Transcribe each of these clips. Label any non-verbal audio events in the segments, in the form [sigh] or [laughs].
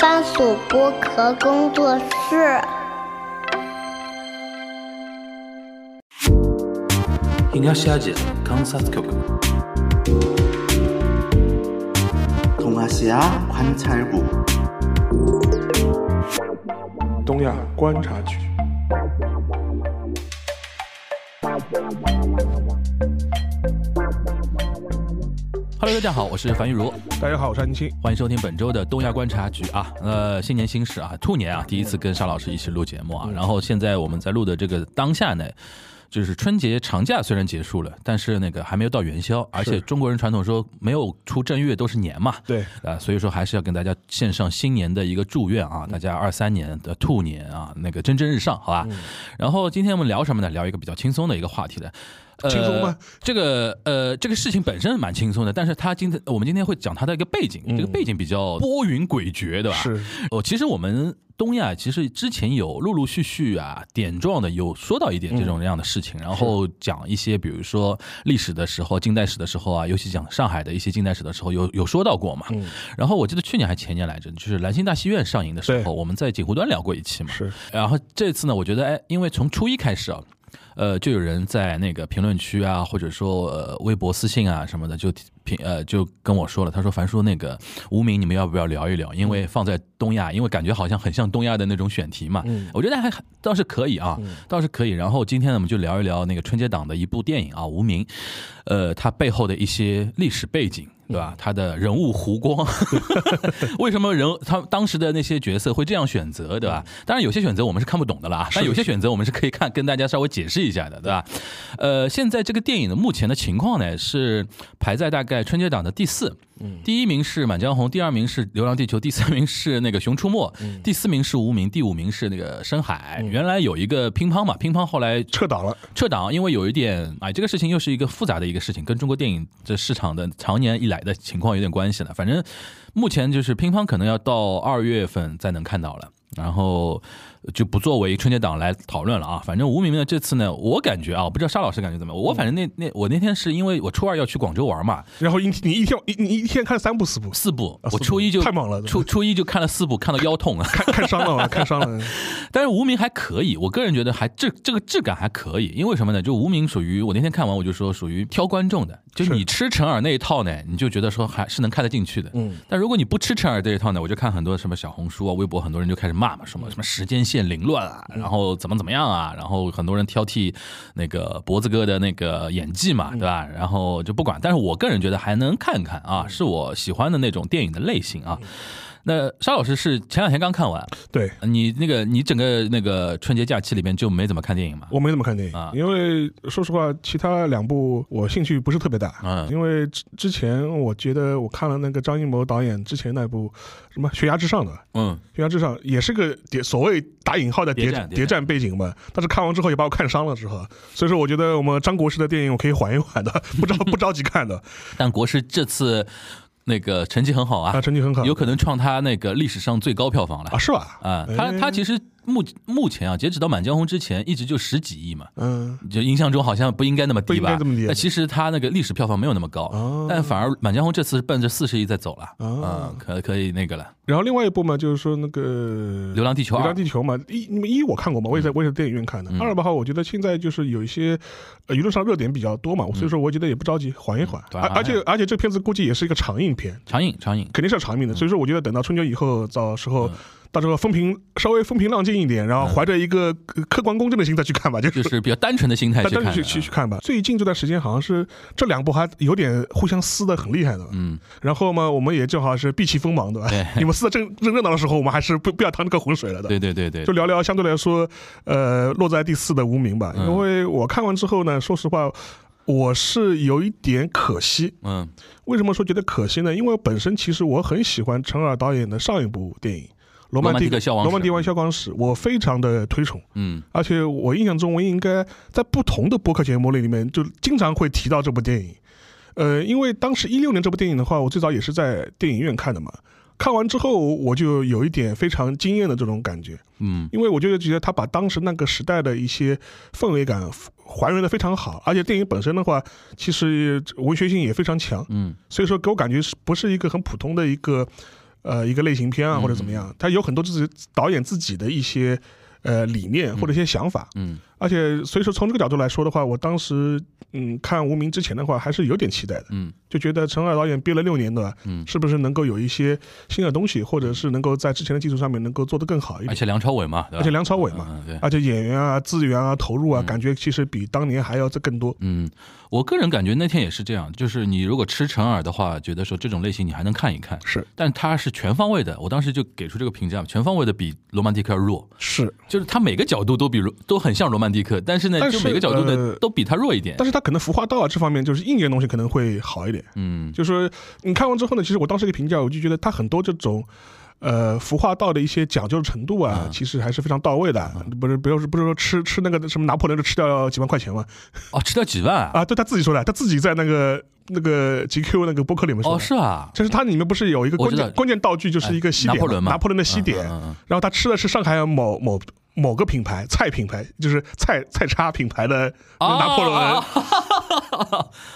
番薯剥壳工作室。东亚亚观察局。西亚观察局。东亚观察局。Hello，大家好，我是樊玉茹，大家好，我是安青。欢迎收听本周的东亚观察局啊。呃，新年新事啊，兔年啊，第一次跟沙老师一起录节目啊。然后现在我们在录的这个当下呢，就是春节长假虽然结束了，但是那个还没有到元宵，而且中国人传统说没有出正月都是年嘛，对啊，所以说还是要跟大家献上新年的一个祝愿啊，大家二三年的兔年啊，那个蒸蒸日上，好吧？然后今天我们聊什么呢？聊一个比较轻松的一个话题的。呃轻松吗？这个呃，这个事情本身蛮轻松的，但是他今天我们今天会讲他的一个背景，这个背景比较波云诡谲，对吧？是哦，其实我们东亚其实之前有陆陆续续啊点状的有说到一点这种样的事情，然后讲一些比如说历史的时候、近代史的时候啊，尤其讲上海的一些近代史的时候，有有说到过嘛。然后我记得去年还前年来着，就是兰心大戏院上映的时候，我们在锦湖端聊过一期嘛。是，然后这次呢，我觉得哎，因为从初一开始啊。呃，就有人在那个评论区啊，或者说呃微博私信啊什么的，就评呃就跟我说了，他说樊叔那个无名，你们要不要聊一聊？因为放在东亚，因为感觉好像很像东亚的那种选题嘛。我觉得还倒是可以啊，倒是可以。然后今天呢，我们就聊一聊那个春节档的一部电影啊，《无名》，呃，它背后的一些历史背景。对吧？他的人物弧光，[laughs] 为什么人他当时的那些角色会这样选择，对吧？当然有些选择我们是看不懂的啦，但有些选择我们是可以看跟大家稍微解释一下的，对吧？呃，现在这个电影的目前的情况呢是排在大概春节档的第四，第一名是《满江红》，第二名是《流浪地球》，第三名是那个《熊出没》，第四名是《无名》，第五名是那个《深海》。原来有一个乒乓嘛，乒乓后来撤档了。撤档，因为有一点哎，这个事情又是一个复杂的一个事情，跟中国电影这市场的常年以来的情况有点关系了。反正目前就是乒乓可能要到二月份才能看到了，然后就不作为春节档来讨论了啊。反正无名的这次呢，我感觉啊，我不知道沙老师感觉怎么样。我反正那那我那天是因为我初二要去广州玩嘛，然后一你一天你你一天看三部四部，四部，我初一就太忙了初初一就看了四部，看到腰痛啊。看看伤了，[laughs] 看伤了。但是无名还可以，我个人觉得还这这个质感还可以，因为什么呢？就无名属于我那天看完我就说属于挑观众的，就你吃陈耳那一套呢，你就觉得说还是能看得进去的。嗯，但如果你不吃陈耳这一套呢，我就看很多什么小红书啊、微博，很多人就开始骂嘛，什么什么时间线凌乱啊，然后怎么怎么样啊，然后很多人挑剔那个脖子哥的那个演技嘛，对吧？然后就不管，但是我个人觉得还能看看啊，是我喜欢的那种电影的类型啊。那沙老师是前两天刚看完，对。你那个你整个那个春节假期里面就没怎么看电影嘛？我没怎么看电影，啊。因为说实话，其他两部我兴趣不是特别大。嗯。因为之之前我觉得我看了那个张艺谋导演之前那部什么《悬崖之上》的，《嗯，悬崖之上》也是个谍所谓打引号的谍谍战谍战谍战背景嘛，但是看完之后也把我看伤了之后，所以说我觉得我们张国师的电影我可以缓一缓的，[laughs] 不着不着急看的。但国师这次那个成绩很好啊，啊，成绩很好，有可能创他那个历史上最高票房了啊是吧？啊。他哎他其实目目前啊，截止到《满江红》之前，一直就十几亿嘛。嗯就印象中好像不应该那么低吧？但其实它那个历史票房没有那么高，哦但反而《满江红》这次是奔着四十亿在走了，哦啊，可可以那个了，然后另外一部嘛，就是说那个《流浪地球流浪》地球嘛，一你们一我看过嘛，我也在我也在电影院看的。嗯二的话，我觉得现在就是有一些呃舆论上热点比较多嘛，所以说我觉得也不着急，缓一缓。对而而且而且这片子估计也是一个长映片，长影长影，肯定是要长映的，所以说我觉得等到春节以后，到时候嗯到时候风平稍微风平浪静一点，然后怀着一个呃客观公正的心态去看吧，就是就是比较单纯的心态去看去去去看吧。最近这段时间好像是这两部还有点互相撕的很厉害的，嗯，然后嘛，我们也正好是避其锋芒，对吧？对你们撕的正正热闹的时候，我们还是不不要趟这个浑水了的。对对对对就，聊聊相对来说，呃，落在第四的无名吧。嗯因为我看完之后呢，说实话，我是有一点可惜。嗯为什么说觉得可惜呢？因为本身其实我很喜欢陈尔导演的上一部电影《罗曼蒂克消亡罗曼蒂克消亡史》，我非常的推崇。嗯。而且我印象中，我应该在不同的播客节目里面，就经常会提到这部电影。呃，因为当时一六年这部电影的话，我最早也是在电影院看的嘛。看完之后，我就有一点非常惊艳的这种感觉，嗯。因为我就觉得他把当时那个时代的一些氛围感还原的非常好，而且电影本身的话，其实文学性也非常强，嗯。所以说给我感觉是不是一个很普通的一个呃一个类型片啊嗯或者怎么样，他有很多就是导演自己的一些呃理念或者一些想法，嗯而且所以说从这个角度来说的话，我当时嗯看《无名》之前的话还是有点期待的，嗯就觉得陈耳导演憋了六年的，嗯，是不是能够有一些新的东西，或者是能够在之前的基础上面能够做得更好一点。而且梁朝伟嘛，对而且梁朝伟嘛，嗯对。而且演员啊、资源啊、投入啊，嗯感觉其实比当年还要再更多。嗯，我个人感觉那天也是这样，就是你如果吃陈耳的话，觉得说这种类型你还能看一看，是但它是全方位的。我当时就给出这个评价，全方位的比罗曼蒂克要弱，是，就是它每个角度都比罗都很像罗曼蒂克，但是呢，但就是每个角度呢、呃都比他弱一点。但是他可能服化道啊这方面就是硬件东西可能会好一点。嗯就是说你看完之后呢，其实我当时一个评价，我就觉得他很多这种。呃，服化道的一些讲究程度啊，嗯其实还是非常到位的。不是，不是，不是说吃吃那个什么拿破仑就吃掉几万块钱嘛？哦，吃掉几万啊？[laughs] 啊，对他自己说的，他自己在那个那个 GQ 那个博客里面说哦，是啊，就是它里面不是有一个关键关键道具，就是一个西点嘛，拿破仑嘛拿破仑的西点。然后他吃的是上海某某某个品牌菜品牌，就是菜菜叉品牌的啊拿破仑。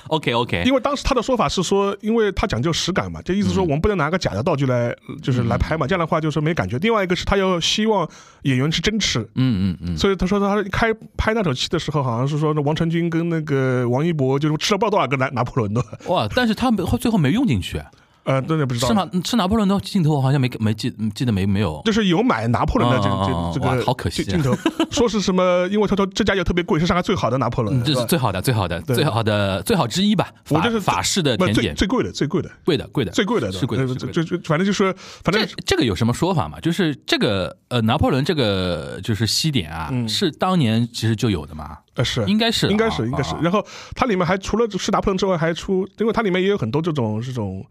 OK OK，因为当时他的说法是说，因为他讲究实感嘛，就意思说我们不能拿个假的道具来，就是来拍嘛，这样的话就是没感觉。另外一个是他要希望演员是真吃。嗯嗯嗯，所以他说他开拍那场戏的时候，好像是说那王传君跟那个王一博就是吃了不知道多少个拿拿破仑的，哇，但是他们最后没用进去，呃，真的不知道是。吗？吃拿破仑的镜头我好像没没记记得没没有。就是有买拿破仑的这这这个好可惜啊镜头，说是什么？因为他说这家也特别贵，是上海最好的拿破仑嗯，，这是最好的、最好的、最好的、最好之一吧。法我就是法式的甜点，最最贵的，最贵的，贵的、贵的、最贵的，是贵。就就反正就是反正这这个有什么说法嘛？就是这个呃，拿破仑这个就是西点啊，嗯是当年其实就有的嘛，呃是应该是应该啊是应该是啊。然后它里面还除了吃拿破仑之外，还出，因为它里面也有很多这种这种。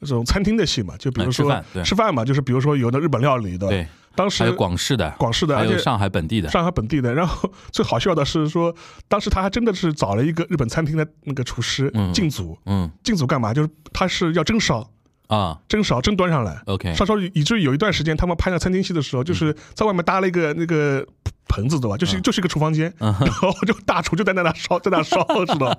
这种餐厅的戏嘛，就比如说饭吃饭嘛，就是比如说有的日本料理的，对，当时还有广式的、广式的，还有上海本地的，上海本地的。然后 [laughs] 最好笑的是说，当时他还真的是找了一个日本餐厅的那个厨师嗯。进组，嗯。进组干嘛？就是他是要蒸烧，啊。蒸烧蒸端上来，，OK，烧烧以至于有一段时间他们拍那餐厅戏的时候，就是在外面搭了一个那个盆子，对吧？就是就是一个厨房间，嗯然后就大厨就在那那烧，在那烧，[laughs] 知道？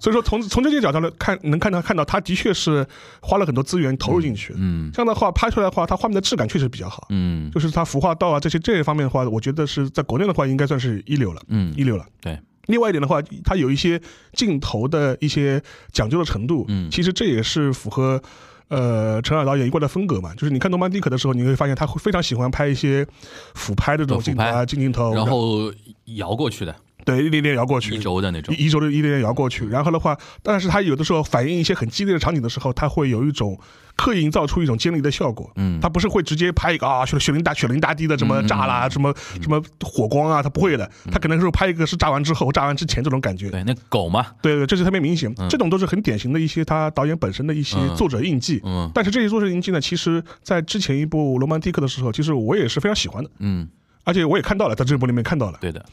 所以说从从这些角度来看，能看到看到他的确是花了很多资源投入进去。嗯这样的话拍出来的话，它画面的质感确实比较好。嗯就是它服化道啊这些这一方面的话，我觉得是在国内的话应该算是一流了，嗯一流了。对。另外一点的话，它有一些镜头的一些讲究的程度，嗯其实这也是符合呃陈耳导演一贯的风格嘛。就是你看《诺曼底克》的时候，你会发现他会非常喜欢拍一些俯拍的这种镜头啊、近镜头，然后摇过去的，对一点点摇过去一，轴的那种，一轴的一点点摇过去。然后的话，但是他有的时候反映一些很激烈的场景的时候，他会有一种刻意营造出一种尖利的效果。嗯他不是会直接拍一个啊雪雪淋大雪淋大地的什么炸啦、什么什么火光啊，他不会的。他可能是拍一个是炸完之后、炸完之前这种感觉。对，那狗嘛，对对，这是特别明显。这种都是很典型的一些他导演本身的一些嗯作者印记。嗯但是这些作者印记呢，其实在之前一部《罗曼蒂克》的时候，其实我也是非常喜欢的，嗯，而且我也看到了，在这部里面看到了。对的，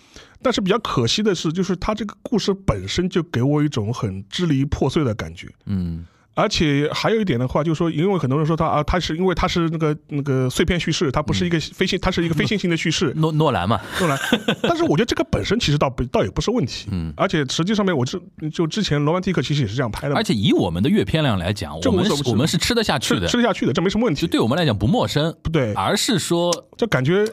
但是比较可惜的是，就是他这个故事本身就给我一种很支离破碎的感觉。嗯。而且还有一点的话，就是说，因为很多人说他啊，他是因为他是那个那个碎片叙事，他不是一个非线，它是一个非线性的叙事，诺诺兰嘛，诺兰，但是我觉得这个本身其实倒不倒也不是问题，嗯。而且实际上面我之就之前罗曼蒂克其实也是这样拍的，而且以我们的阅片量来讲，我们我们是吃得下去的，吃得下去的，这没什么问就题，对我们来讲不陌生，不对？而是说就感觉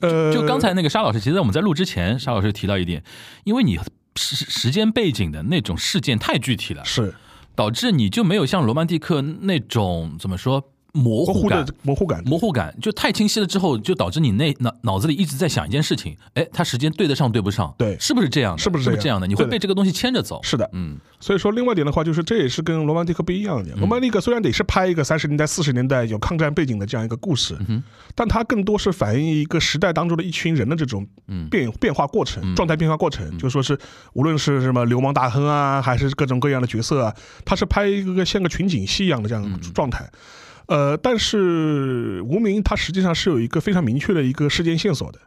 呃，就刚才那个沙老师，其实我们在录之前，沙老师提到一点，因为你时时间背景的那种事件太具体了，是。导致你就没有像罗曼蒂克那种怎么说模糊感模糊的。模糊感，模糊感就太清晰了，之后就导致你那脑脑子里一直在想一件事情，哎，它时间对得上对不上？对是不是这样的？是不是这样的？你会被这个东西牵着走。是的，嗯所以说，另外一点的话，就是这也是跟罗曼蒂克不一样的。罗曼蒂克虽然得是拍一个三十年代、四十年代有抗战背景的这样一个故事，哼但它更多是反映一个时代当中的一群人的这种嗯变变化过程、状态变化过程。就说是无论是什么流氓大亨啊，还是各种各样的角色啊，它是拍一个像个群景戏一样的这样的状态。呃，但是无名它实际上是有一个非常明确的一个事件线索的。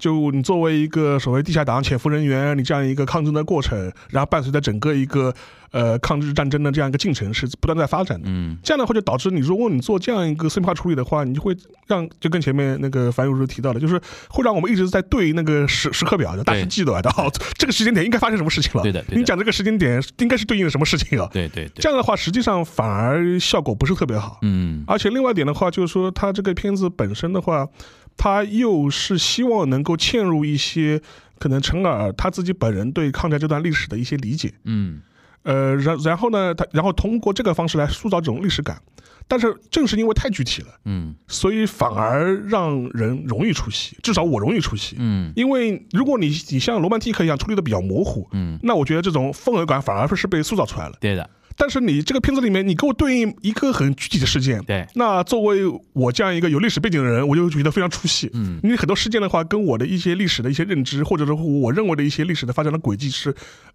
就你作为一个所谓地下党潜伏人员，你这样一个抗争的过程，然后伴随着整个一个呃抗日战争的这样一个进程是不断在发展的。嗯这样的话就导致你，如果你做这样一个碎片化处理的话，你就会让就跟前面那个樊如提到的，就是会让我们一直在对那个时时刻表的大势记的，哦，这个时间点应该发生什么事情了？对的对的你讲这个时间点应该是对应的什么事情啊？对对对，这样的话，实际上反而效果不是特别好。嗯而且另外一点的话，就是说，它这个片子本身的话，它又是希望能够嵌入一些可能陈耳他自己本人对抗战这段历史的一些理解。嗯呃，然然后呢，他然后通过这个方式来塑造这种历史感。但是正是因为太具体了，嗯所以反而让人容易出戏，至少我容易出戏。嗯因为如果你你像罗曼蒂克一样处理的比较模糊，嗯，那我觉得这种氛围感反而是被塑造出来了。对的，但是你这个片子里面，你给我对应一个很具体的事件，对，那作为我这样一个有历史背景的人，我就觉得非常出戏。嗯因为很多事件的话，跟我的一些历史的一些认知，或者说我认为的一些历史的发展的轨迹是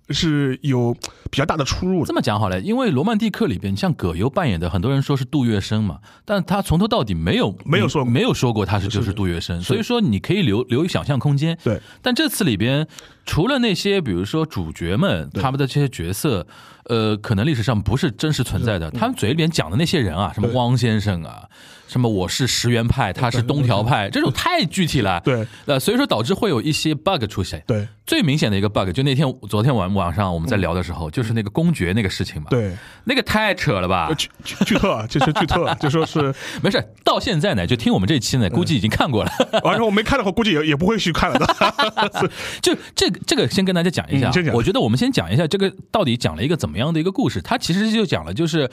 是有比较大的出入的这。么讲好了，因为《罗曼蒂克》里边，你像葛优扮演的，很多人说是杜月笙嘛，但他从头到底没有没有说没有说过他是就是是杜月笙，所以说你可以留留有想象空间。对，但这次里边除了那些比如说主角们他们的这些角色，呃，可能历史上不是真实存在的，他们嘴里边讲的那些人啊，什么汪先生啊，什么我是石原派，他是东条派，这种太具体了。对呃，所以说导致会有一些 bug 出现。对最明显的一个 bug，就那天昨天晚晚上我们在聊的时候，就是那个公爵那个事情嘛。，对，那个太扯了吧呃？剧剧剧特啊，就是剧透，[laughs] 就说是，没事，到现在呢，就听我们这期呢，估计已经看过了。然后我没看的话，估计也也不会去看了的。[laughs] 就这个这个，先跟大家讲一下我觉得我们先讲一下这个到底讲了一个怎么样的一个故事。它其实就讲了，就是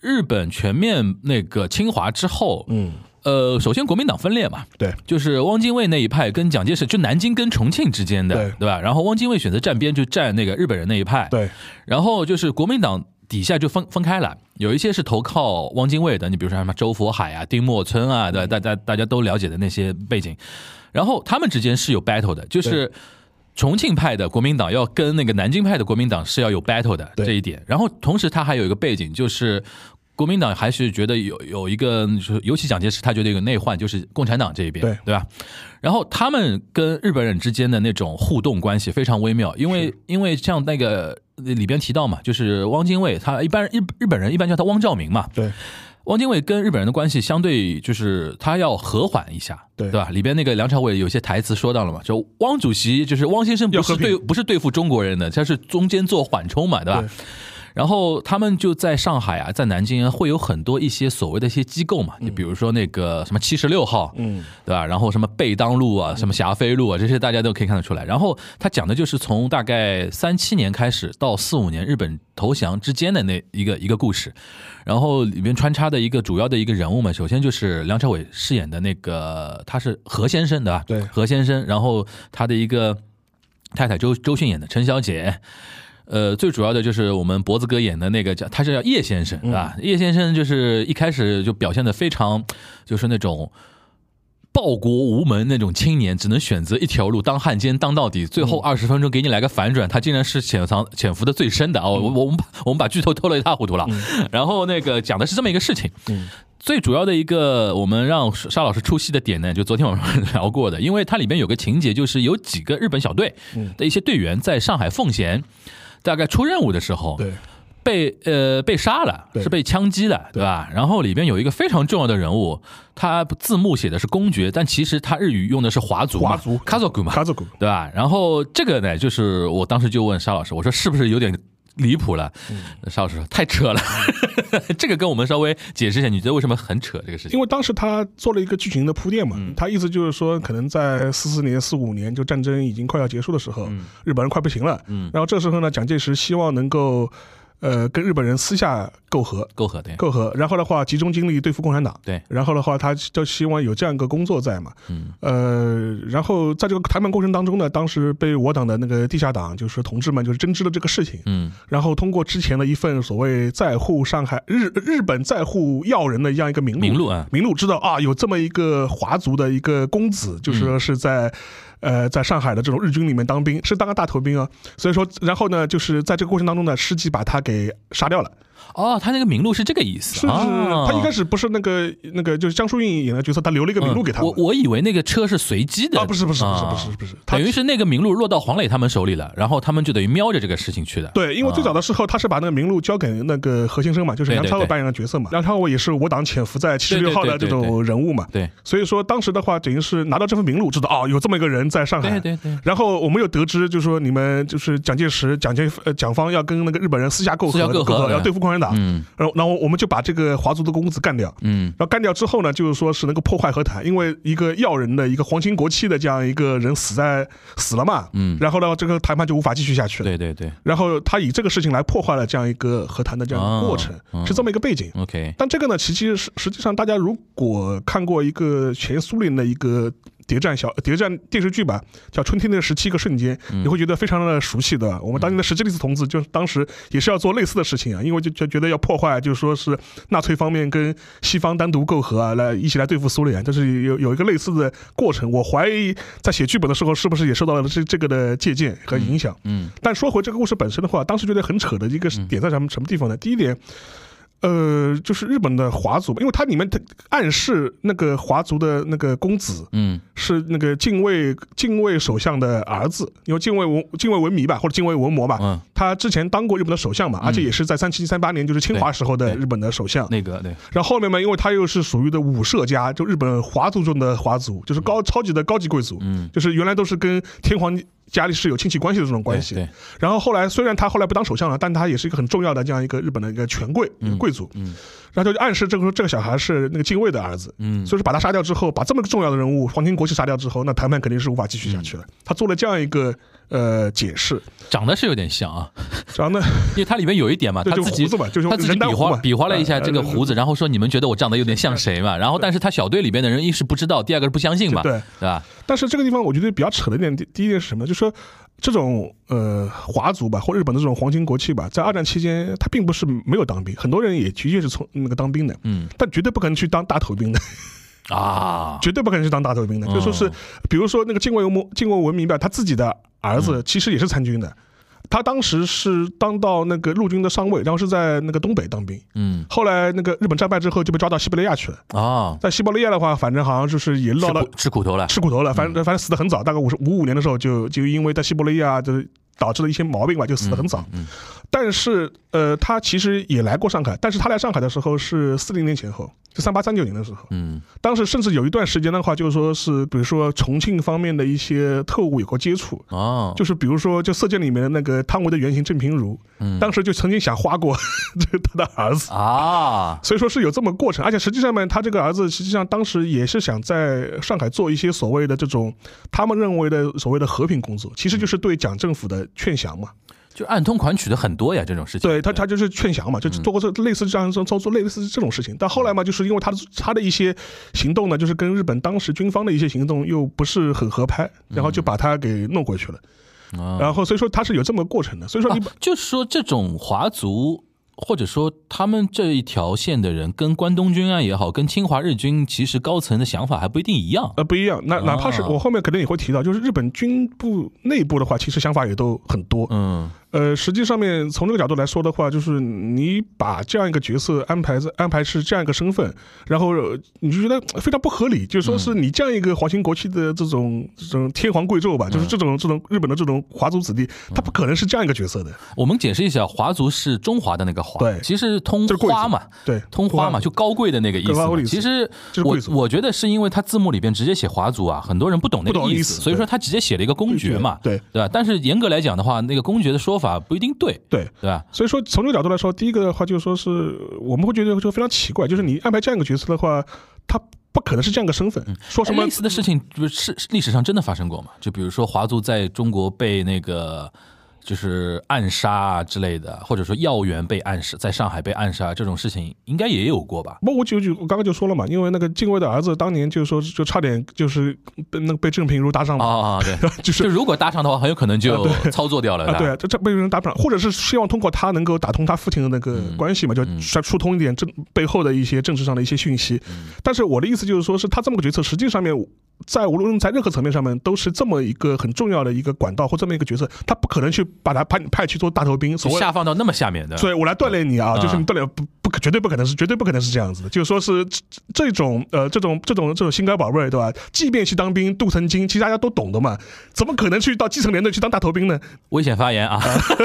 日本全面那个侵华之后，嗯，呃，首先国民党分裂嘛，对就是汪精卫那一派跟蒋介石，就南京跟重庆之间的，对对吧？然后汪精卫选择站边，就站那个日本人那一派，对然后就是国民党底下就分分开了，有一些是投靠汪精卫的，你比如说什么周佛海啊、丁默村啊，对，大家大家都了解的那些背景，然后他们之间是有 battle 的，就是。重庆派的国民党要跟那个南京派的国民党是要有 battle 的这一点，然后同时他还有一个背景，就是国民党还是觉得有有一个，就是尤其蒋介石他觉得有个内患，就是共产党这一边，对。对吧？然后他们跟日本人之间的那种互动关系非常微妙，因为因为像那个里边提到嘛，就是汪精卫，他一般日日本人一般叫他汪兆铭嘛，对汪精卫跟日本人的关系相对就是他要和缓一下，对吧？里边那个梁朝伟有些台词说到了嘛，就汪主席就是汪先生不是对不是对付中国人的，他是中间做缓冲嘛，对吧？对然后他们就在上海啊，在南京啊，会有很多一些所谓的一些机构嘛，就比如说那个什么七十六号，嗯，对吧？然后什么贝当路啊，什么霞飞路啊，这些大家都可以看得出来。然后他讲的就是从大概三七年开始到四五年日本投降之间的那一个一个故事，然后里面穿插的一个主要的一个人物嘛，首先就是梁朝伟饰演的那个他是何先生，对吧？对何先生，然后他的一个太太周周迅演的陈小姐。呃，最主要的就是我们脖子哥演的那个叫，他是叫叶先生，对吧？叶先生就是一开始就表现的非常，就是那种报国无门那种青年，只能选择一条路，当汉奸当到底。最后二十分钟给你来个反转，他竟然是潜藏潜伏的最深的啊！我我我们把我们把剧透透了一塌糊涂了。[laughs] 然后那个讲的是这么一个事情。最主要的一个我们让沙老师出戏的点呢，就昨天晚上 [laughs] 聊过的，因为它里面有个情节，就是有几个日本小队的一些队员在上海奉贤，大概出任务的时候，对。被呃被杀了，对。是被枪击的，对。吧？然后里边有一个非常重要的人物，他字幕写的是公爵，但其实他日语用的是华族嘛，华族。卡佐古嘛，卡佐古，对吧？然后这个呢，就是我当时就问沙老师，我说是不是有点离谱了？邵老师说太扯了，[laughs] 这个跟我们稍微解释一下，你觉得为什么很扯这个事情？因为当时他做了一个剧情的铺垫嘛，嗯他意思就是说，可能在四四年、四五年，就战争已经快要结束的时候，日本人快不行了，嗯然后这时候呢，蒋介石希望能够，呃，跟日本人私下媾和，媾和对，媾和，然后的话集中精力对付共产党，对。然后的话他就希望有这样一个工作在嘛，嗯。呃，然后在这个谈判过程当中呢，当时被我党的那个地下党就是同志们就是针织了这个事情，嗯。然后通过之前的一份所谓在沪上海日日本在沪要人的这样一个名录，名录啊。名录知道啊，有这么一个华族的一个公子，就是说是在。呃，在上海的这种日军里面当兵，是当个大头兵啊，所以说，然后呢，就是在这个过程当中呢，师纪把他给杀掉了，哦，他那个名录是这个意思。是是是，哦他一开始不是那个那个就是江疏影演的角色，他留了一个名录给他。嗯我我以为那个车是随机的啊，不是不是不是啊不是不是，等于是那个名录落到黄磊他们手里了，然后他们就等于瞄着这个事情去的。对，因为最早的时候他是把那个名录交给那个何先生嘛，就是梁朝伟扮演的角色嘛。梁朝伟也是我党潜伏在七十六号的这种人物嘛，对所以说当时的话，等于是拿到这份名录，知道哦，有这么一个人在上海。对对对，然后我们又得知，就是说你们就是蒋介石、蒋介呃蒋方要跟那个日本人私下媾和，要对付共产党。嗯然后然后我们就把这个华族的公子干掉。嗯然后干掉之后呢，就是说是能够破坏和谈，因为一个要人的一个皇亲国戚的这样一个人死在死了嘛，嗯然后呢，这个谈判就无法继续下去了。对对对然后他以这个事情来破坏了这样一个和谈的这样一个过程，哦是这么一个背景。，OK，但这个呢，其实实实际上大家如果看过一个前苏联的一个谍战小谍战电视剧吧，叫《春天的十七个瞬间》，你会觉得非常的熟悉的。我们当年的石基利斯同志就是当时也是要做类似的事情啊，因为就就觉得要破坏，就是说是纳粹方面跟西方单独媾和啊，来一起来对付苏联，就是有有一个类似的过程。我怀疑在写剧本的时候，是不是也受到了这这个的借鉴和影响？嗯但说回这个故事本身的话，当时觉得很扯的一个点在什么什么地方呢？第一点，呃，就是日本的华族，因为它里面它暗示那个华族的那个公子嗯。是那个近卫近卫首相的儿子，因为近卫文近卫文迷吧，或者近卫文魔吧，嗯，他之前当过日本的首相嘛，而且也是在三七三八年就是清华时候的日本的首相。那个对，然后后面嘛，因为他又是属于的武社家，就日本华族中的华族，就是高超级的高级贵族，嗯，就是原来都是跟天皇家里是有亲戚关系的这种关系。对，对然后后来虽然他后来不当首相了，但他也是一个很重要的这样一个日本的一个权贵、贵族。嗯然后就暗示这个这个小孩是那个近卫的儿子。嗯所以说把他杀掉之后，把这么个重要的人物皇亲国戚杀掉之后，那谈判肯定是无法继续下去了。他做了这样一个呃解释，长得是有点像啊，长得，因为他里面有一点嘛，他自己胡子嘛就是他自己比划比划了一下呃这个胡子，然后说你们觉得我长得有点像谁嘛？然后但是他小队里边的人一是不知道，第二个是不相信嘛，对对吧？但是这个地方我觉得比较扯的一点，第第一点是什么呢？就是说这种呃华族吧，或日本的这种皇亲国戚吧，在二战期间他并不是没有当兵，很多人也的确是从那个当兵的，嗯但绝对不可能去当大头兵的。[laughs] 啊，绝对不可能去当大头兵的。嗯就说是，比如说那个近卫文靖国文明吧，他自己的儿嗯子其实也是参军的，他当时是当到那个陆军的上尉，然后是在那个东北当兵。嗯。后来那个日本战败之后就被抓到西伯利亚去了，啊，在西伯利亚的话，反正好像就是也落了吃苦吃苦头了，吃苦头了，反正反正死的很早，大概五十五五年的时候就就因为在西伯利亚就是导致了一些毛病吧，就死的很早。嗯但是呃，他其实也来过上海，但是他来上海的时候是四零年前后，就三八三九年的时候。嗯当时甚至有一段时间的话，就是说是，比如说重庆方面的一些特务有过接触，哦，就是比如说就《色戒》里面的那个汤唯的原型郑平如，嗯当时就曾经想花过 [laughs] 这他的儿子。啊，所以说是有这么过程，而且实际上面，他这个儿子实际上当时也是想在上海做一些所谓的这种他们认为的所谓的和平工作，其实就是对蒋政府的劝降嘛。就暗通款曲的很多呀，这种事情。对他，他就是劝降嘛，就是做过这类似这样操作，类似这种事情。但后来嘛，就是因为他的他的一些行动呢，就是跟日本当时军方的一些行动又不是很合拍，然后就把他给弄回去了。啊然后所以说他是有这么个过程的。所以说你就是说这种华族。或者说，他们这一条线的人跟关东军啊也好，跟侵华日军其实高层的想法还不一定一样。呃不一样，那哪怕是啊我后面可能也会提到，就是日本军部内部的话，其实想法也都很多。嗯呃，实际上面从这个角度来说的话，就是你把这样一个角色安排在安排是这样一个身份，然后呃你就觉得非常不合理，就说是你这样一个皇亲国戚的这种这种天皇贵胄吧，就是这种这种日本的这种华族子弟，他不可能是这样一个角色的。我们解释一下，华族是中华的那个华，对其实是贵族花嘛，对，通花嘛，就高贵的那个意思其实我我觉得是因为他字幕里边直接写华族啊，很多人不懂那个意思所以说他直接写了一个公爵嘛，对对吧？但是严格来讲的话，那个公爵的说法不一定对，对。对吧？所以说，从这个角度来说，第一个的话就是说是我们会觉得就非常奇怪，就是你安排这样一个角色的话，他不可能是这样一个身份，说什么哎类似的事情，就是是历史上真的发生过嘛？就比如说华族在中国被那个就是暗杀啊之类的，或者说要员被暗杀，在上海被暗杀这种事情，应该也有过吧？不，我就就我刚刚就说了嘛，因为那个敬卫的儿子当年就是说就差点就是被那个被郑平如搭上嘛，啊，对，[laughs] 就是就如果搭上的话，很有可能就操作掉了。啊，对啊，这这被人搭不上，或者是希望通过他能够打通他父亲的那个嗯。关系嘛，就疏疏通一点政背后的一些政治上的一些讯息。但是我的意思就是说，是他这么个决策，实际上面在无论在任何层面上面，都是这么一个很重要的一个管道或这么一个角色，他不可能去把他派派去做大头兵，所下放到那么下面的，所以我来锻炼你啊，嗯。就是你锻炼不不可绝对不可能是绝对不可能是这样子的，就是说是这这种呃这种这种这种心肝宝贝儿对吧？即便去当兵镀层金，其实大家都懂的嘛，怎么可能去到基层连队去当大头兵呢？危险发言啊，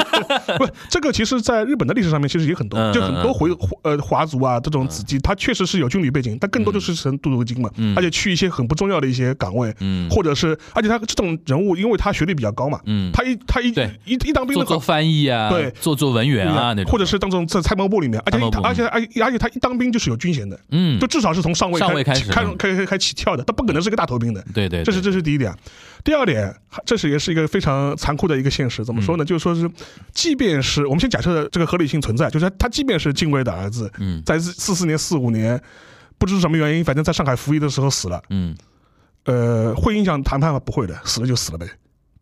[laughs] 不，这个其实在日本的历史上面其实也很多，嗯就很多嗯回呃华族啊这种子弟，他确实是有军旅背景，但更多就是成镀镀金嘛，嗯。而且去一些很不重要的一些岗位，嗯。或者是而且他这种人物，因为他学历比较高嘛，嗯，他一他一对一一当兵做做。翻译啊，对做做文员啊那种，或者是当中在参谋部里面，而且他而且而且而且他一当兵就是有军衔的，嗯就，至少是从上尉上尉开开开始嗯开开开起跳的，他不可能是个大头兵的。对对，这是这是第一点。第二点，这是也是一个非常残酷的一个现实。怎么说呢？嗯就是说是，即便是我们先假设这个合理性存在，就是他即便是近卫的儿子，嗯在四四四年、四五年，不知什么原因，反正在上海服役的时候死了，嗯，呃，会影响谈判吗？不会的，死了就死了呗。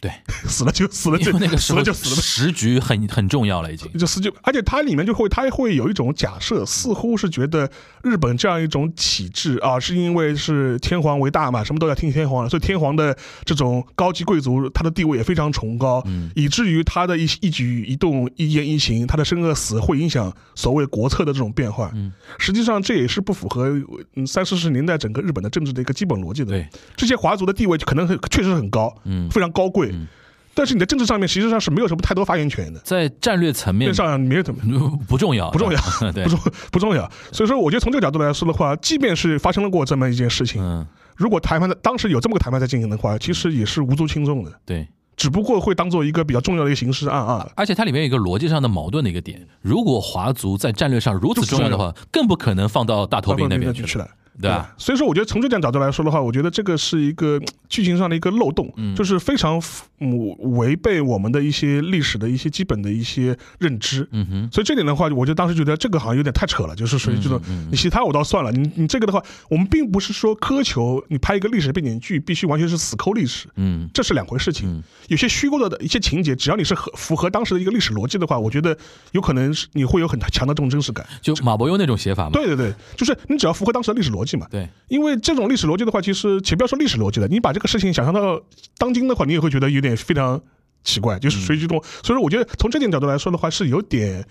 对，[laughs] 死了就死了就那个死了就死了呗。时局很 [laughs] 很重要了，已经，就死就，而且它里面就会，它会有一种假设，似乎是觉得日本这样一种体制啊，是因为是天皇为大嘛，什么都要听天皇的，所以天皇的这种高级贵族，他的地位也非常崇高，嗯以至于他的一一举一动、一言一行，他的生和死会影响所谓国策的这种变化。嗯实际上这也是不符合嗯三四十年代整个日本的政治的一个基本逻辑的。对，这些华族的地位可能很确实很高，嗯，非常高贵，嗯但是你在政治上面实际上是没有什么太多发言权的。在战略层面面上没有怎么 [laughs] 不重要，不重要对 [laughs] 不，重不重要。所以说，我觉得从这个角度来说的话，即便是发生了过这么一件事情，嗯，如果谈判的当时有这么个谈判在进行的话，其实也是无足轻重的，对。只不过会当做一个比较重要的一个形式案啊。而且它里面有一个逻辑上的矛盾的一个点，如果华族在战略上如此重要的话，更不可能放到大头兵那边去了。对吧？所以说，我觉得从这点角度来说的话，我觉得这个是一个嗯剧情上的一个漏洞，嗯就是非常嗯违背我们的一些历史的一些基本的一些认知。嗯哼，所以这点的话，我就当时觉得这个好像有点太扯了，就是属于这种，你其他我倒算了，你你这个的话，我们并不是说苛求你拍一个历史背景剧必须完全是死抠历史，嗯这是两回事情。有些虚构的一些情节，只要你是合符合当时的一个历史逻辑的话，我觉得有可能是你会有很强的这种真实感。就马伯庸那种写法嘛，对对对，就是你只要符合当时的历史逻辑嘛。对，因为这种历史逻辑的话，其实且不要说历史逻辑了，你把这个事情想象到当今的话，你也会觉得有点非常奇怪，就是属于这种。所以说，我觉得从这点角度来说的话，是有点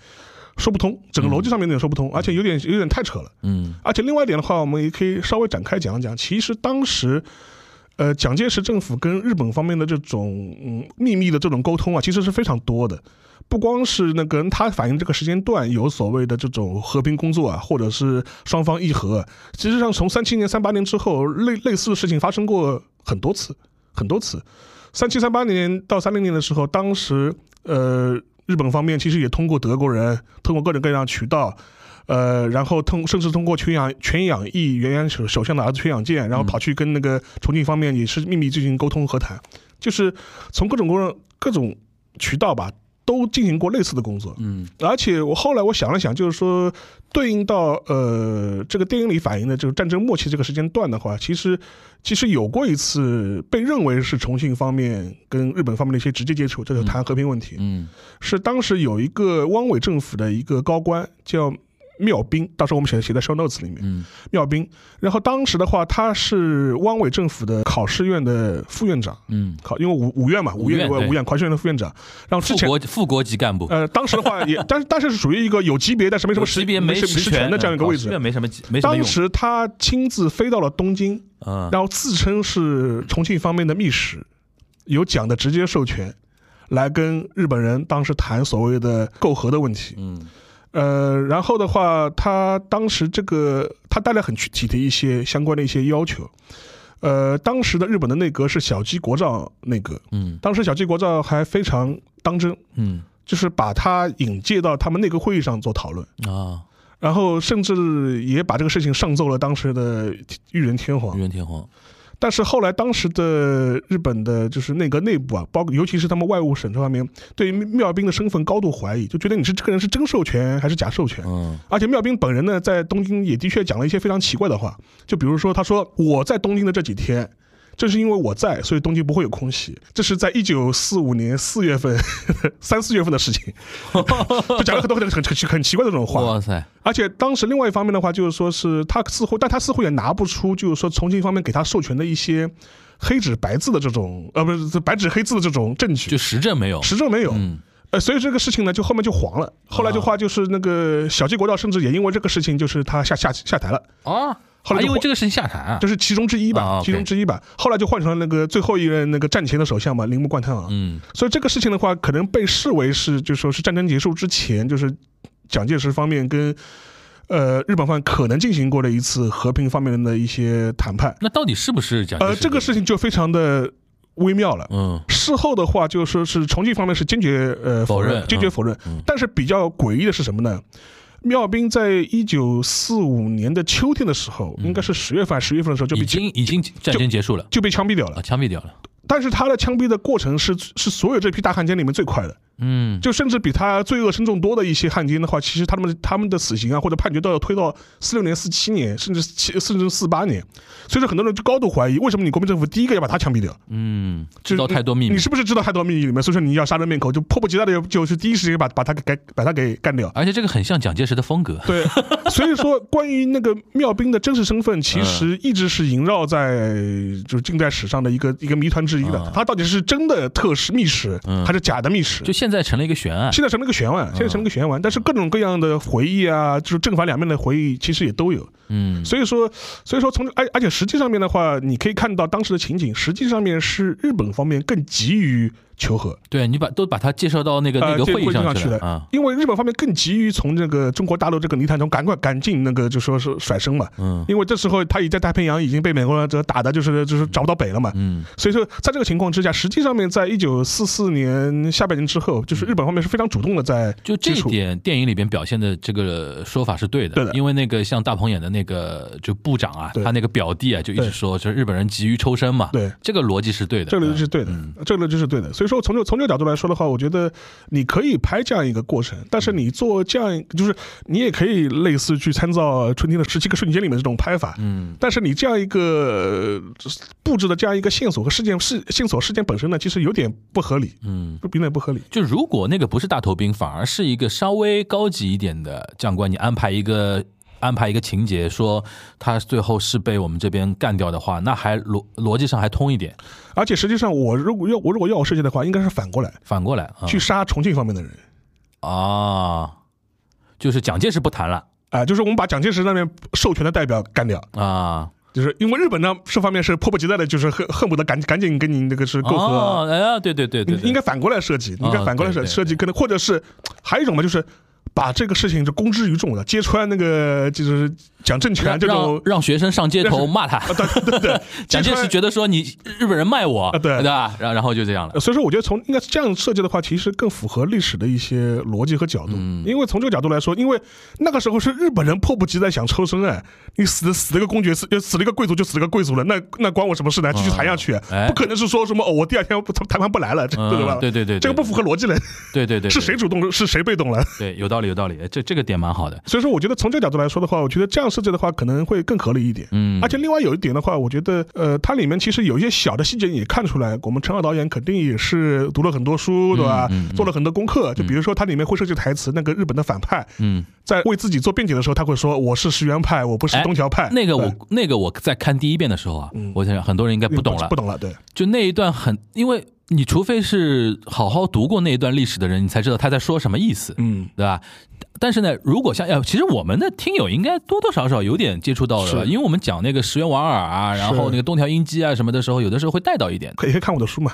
说不通，整个逻辑上面有点说不通，而且有点有点太扯了。嗯而且另外一点的话，我们也可以稍微展开讲一讲，其实当时。呃，蒋介石政府跟日本方面的这种嗯秘密的这种沟通啊，其实是非常多的。不光是那个他反映这个时间段有所谓的这种和平工作啊，或者是双方议和，实际上从三七年、三八年之后，类类似的事情发生过很多次，很多次。三七、三八年到三零年的时候，当时呃日本方面其实也通过德国人，通过各种各样渠道，呃，然后通甚至通过全养全养义原原首首相的儿子全养健，然后跑去跟那个重庆方面也是秘密进行沟通和谈，就是从各种各样各种渠道吧，都进行过类似的工作。嗯而且我后来我想了想，就是说对应到呃这个电影里反映的这个战争末期这个时间段的话，其实其实有过一次被认为是重庆方面跟日本方面的一些直接接触，就是谈和平问题。嗯是当时有一个汪伪政府的一个高官叫缪斌，到时候我们写写在 show notes 里面。嗯。缪斌，然后当时的话，他是汪伪政府的考试院的副院长，嗯，考因为五五院嘛，五院五院考试院的副院长。然后之副国副国级干部，呃，当时的话也，但是但是是属于一个有级别，但是没什么实有级别没实权的这样一个位置。这没什么没什么当，时他亲自飞到了东京，嗯。然后自称是重庆方面的密使，有蒋的直接授权，来跟日本人当时谈所谓的媾和的问题。嗯呃，然后的话，他当时这个他带来很具体的一些相关的一些要求。呃，当时的日本的内阁是小矶国造内阁，嗯当时小矶国造还非常当真，嗯就是把他引介到他们内阁会议上做讨论，啊，然后甚至也把这个事情上奏了当时的裕仁天皇裕。仁天皇，但是后来当时的日本的就是内阁内部啊，包括尤其是他们外务省这方面，对于妙斌的身份高度怀疑，就觉得你是这个人是真授权还是假授权。嗯而且妙斌本人呢，在东京也的确讲了一些非常奇怪的话，就比如说，他说我在东京的这几天，正是因为我在，所以东京不会有空袭。这是在一九四五年四月份、[laughs] 三四月份的事情，[laughs] 就讲了很多很很很很奇怪的这种话。哇塞，而且当时另外一方面的话，就是说是他似乎，但他似乎也拿不出，就是说重庆方面给他授权的一些黑纸白字的这种，呃，不是白纸黑字的这种证据，就实证没有，实证没有。嗯呃，所以这个事情呢，就后面就黄了。后来的话，就是那个小纪国道，甚至也因为这个事情，就是他下下下台了。啊，后来因为这个事情下台啊这，是其中之一吧，其中之一吧。后来就换成了那个最后一任那个战前的首相嘛，铃木贯太郎。嗯所以这个事情的话，可能被视为是，就说是战争结束之前，就是蒋介石方面跟呃日本方面可能进行过的一次和平方面的一些谈判。那到底是不是蒋介石呃，这个事情就非常的微妙了。嗯事后的话，就说是重庆方面是坚决呃否认认，坚决嗯否认。嗯但是比较诡异的是什么呢？妙斌在一九四五年的秋天的时候，应该是十月份、十月份的时候就嗯已被经已经战争结束了就被枪毙掉了啊，。枪毙掉了，但是他的枪毙的过程是是所有这批大汉奸里面最快的。嗯就甚至比他罪恶深重多的一些汉奸的话，其实他们他们的死刑啊或者判决都要推到四六年、四七年，甚至七甚至四八年。所以说很多人就高度怀疑，为什么你国民政府第一个要把他枪毙掉？嗯，知道太多秘密你，是不是知道太多秘密里面？所以说你要杀人灭口，就迫不及待的就是第一时间把把他给把他给干掉。而且这个很像蒋介石的风格，对，所以说关于那个妙兵的真实身份，[laughs] 其实一直是萦绕在就是近代史上的一个一个谜团之一的嗯。他到底是真的特使密使，嗯还是假的密使？就现在成了一个悬案，现在成了个悬案，现在成了个悬案，但是各种各样的回忆啊，就是正反两面的回忆，其实也都有。嗯。所以说，所以说从而而且实际上面的话，你可以看到当时的情景，实际上面是日本方面更急于求和，对你把都把他介绍到那个那呃，个会议上去了啊，因为日本方面更急于从这个中国大陆这个泥潭中赶快赶进那个就说是甩身嘛。嗯。因为这时候他已在太平洋已经被美国人这打的就是就是找不到北了嘛，嗯。所以说在这个情况之下，实际上面在一九四四年下半年之后，就是日本方面是非常主动的在就这一点，电影里边表现的这个说法是对的，对的。因为那个像大鹏演的那个就部长啊，他那个表弟啊，就一直说，就是日本人急于抽身嘛，对。这个逻辑是对的，这个逻辑是对的，嗯。这个逻辑是对的。所以说，从这从这个角度来说的话，我觉得你可以拍这样一个过程，但是你做这样，就是你也可以类似去参照《春天的十七个瞬间》里面这种拍法。嗯但是你这样一个呃布置的这样一个线索和事件事线索事件本身呢，其实有点不合理，嗯。有点不合理。就如果那个不是大头兵，反而是一个稍微高级一点的将官，你安排一个安排一个情节，说他最后是被我们这边干掉的话，那还逻逻辑上还通一点。而且实际上，我如果要我如果要我设计的话，应该是反过来反过来啊，去杀重庆方面的人。啊，就是蒋介石不谈了。啊、就是我们把蒋介石那边授权的代表干掉，啊，就是因为日本呢这方面是迫不及待的，就是恨恨不得赶赶紧跟你那个是媾和啊，哦，哎呀，对对对对，对。应该反过来设计，应该反过来设设计，可能或者是还有一种嘛，就是把这个事情就公之于众了，揭穿那个就是讲政权让这种让让学生上街头骂他，对对对，[laughs] 蒋介石觉得说你日本人卖我，啊对对吧？然然后就这样了呃，所以说，我觉得从应该是这样设计的话，其实更符合历史的一些逻辑和角度。嗯因为从这个角度来说，因为那个时候是日本人迫不及待想抽身哎，你死了死了一个公爵，死就死了一个贵族就死了一个贵族了，那那关我什么事呢？继续谈下去，哎不可能是说什么哦，我第二天不谈判不来了，这嗯对吧？对对对对这个不符合逻辑了，对对对，[laughs] 是谁主动是谁被动了？对，有道理有道理，哎这这个点蛮好的，所以说，我觉得从这个角度来说的话，我觉得这样设计的话可能会更合理一点。嗯，而且另外有一点的话，我觉得呃，它里面其实有一些小的细节也看出来，我们陈浩导演肯定也是读了很多书，对吧？嗯嗯做了很多功课。就比如说，它里面会设计台词，那个日本的反派嗯，在为自己做辩解的时候，他会说：“我是石原派，我不是哎东条派。那个我那个我在看第一遍的时候啊嗯，我想很多人应该不懂了不，懂了，对，就那一段很，因为你除非是好好读过那一段历史的人，你才知道他在说什么意思，嗯，对吧？但是呢，如果像呃，其实我们的听友应该多多少少有点接触到的吧，因为我们讲那个石原莞尔啊，然后那个东条英机啊什么的时候，有的时候会带到一点。可以看我的书嘛。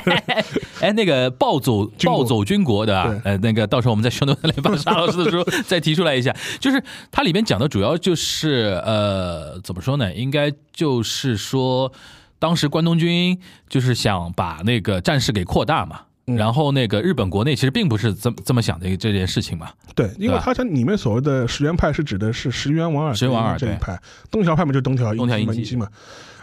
[laughs] 哎，那个暴走 [laughs] 暴走军国对吧，呃，那个到时候我们在宣传来把沙老师的书 [laughs] 再提出来一下，就是它里面讲的主要就是呃，怎么说呢？应该就是说，当时关东军就是想把那个战事给扩大嘛。嗯然后那个日本国内其实并不是这么这么想的这件事情嘛，对，因为他像你们所谓的石原派是指的是石原莞尔石原莞尔这一派，东条派嘛就是东条英机嘛。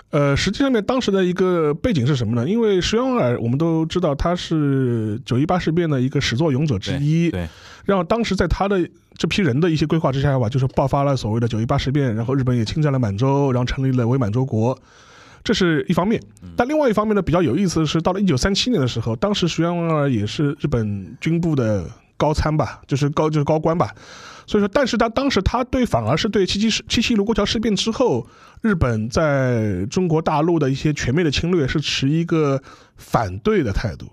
呃，实际上面当时的一个背景是什么呢？因为石原莞尔我们都知道他是九一八事变的一个始作俑者之一，对，然后当时在他的这批人的一些规划之下吧，就是爆发了所谓的九一八事变，然后日本也侵占了满洲，然后成立了伪满洲国。这是一方面。但另外一方面呢，比较有意思的是，到了一九三七年的时候，当时徐元二也是日本军部的高参吧，就是高就是高官吧。所以说，但是他当时他对反而是对七七事七七卢沟桥事变之后，日本在中国大陆的一些全面的侵略是持一个反对的态度，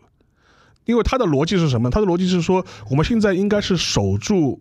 因为他的逻辑是什么？他的逻辑是说，我们现在应该是守住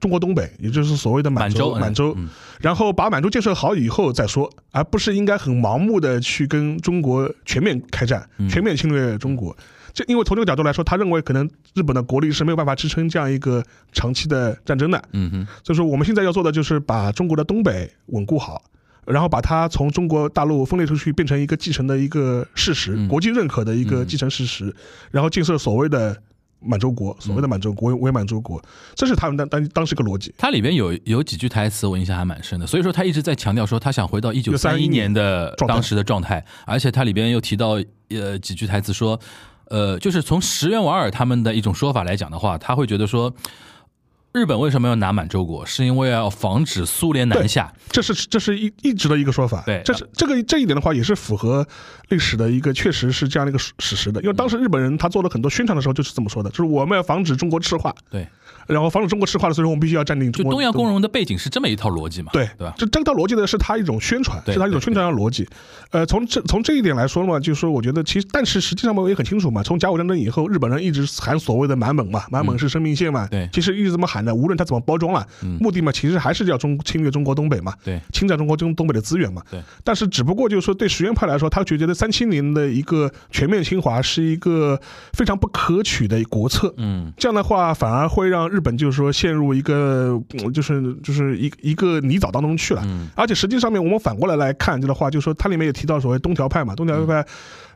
中国东北，也就是所谓的满洲，满洲然后把满洲建设好以后再说，而不是应该很盲目的去跟中国全面开战，嗯。全面侵略中国。这因为从这个角度来说，他认为可能日本的国力是没有办法支撑这样一个长期的战争的。嗯哼，所以说，我们现在要做的就是把中国的东北稳固好，然后把它从中国大陆分裂出去，变成一个继承的一个事实，嗯。国际认可的一个嗯。继承事实，然后建设所谓的满洲国，所谓的满洲国伪满洲国，这是他们当当当时个逻辑。它里边有有几句台词我印象还蛮深的，所以说他一直在强调说他想回到一九三一年的当时的状态，而且它里边又提到呃几句台词说，呃，就是从石原莞尔他们的一种说法来讲的话，他会觉得说。日本为什么要拿满洲国？是因为要防止苏联南下。这是这是一一直的一个说法，对这是这个这一点的话，也是符合历史的一个，确实是这样的一个史史实的。因为当时日本人他做了很多宣传的时候就是这么说的，就是我们要防止中国赤化，对，然后防止中国赤化的，所以说我们必须要占领中国。就东亚共荣的背景是这么一套逻辑嘛？对对吧？这这套逻辑呢，是他一种宣传，是他一种宣传上的逻辑。呃，从这从这一点来说嘛，就是说，我觉得其实，但是实际上我们也很清楚嘛，从甲午战争以后，日本人一直喊所谓的满蒙嘛，满蒙是生命线嘛，嗯对其实一直这么喊的，无论他怎么包装了，嗯目的嘛，其实还是要中侵略中国东北嘛，对，侵占中国中东北的资源嘛。对。但是只不过就是说，对实验派来说，他觉得三七年的一个全面侵华是一个非常不可取的国策。嗯这样的话，反而会让日本就是说陷入一个，嗯就是就是一一个泥沼当中去了。嗯而且实际上面，我们反过来来看这个话，就是说它里面也提到所谓东条派嘛，东条派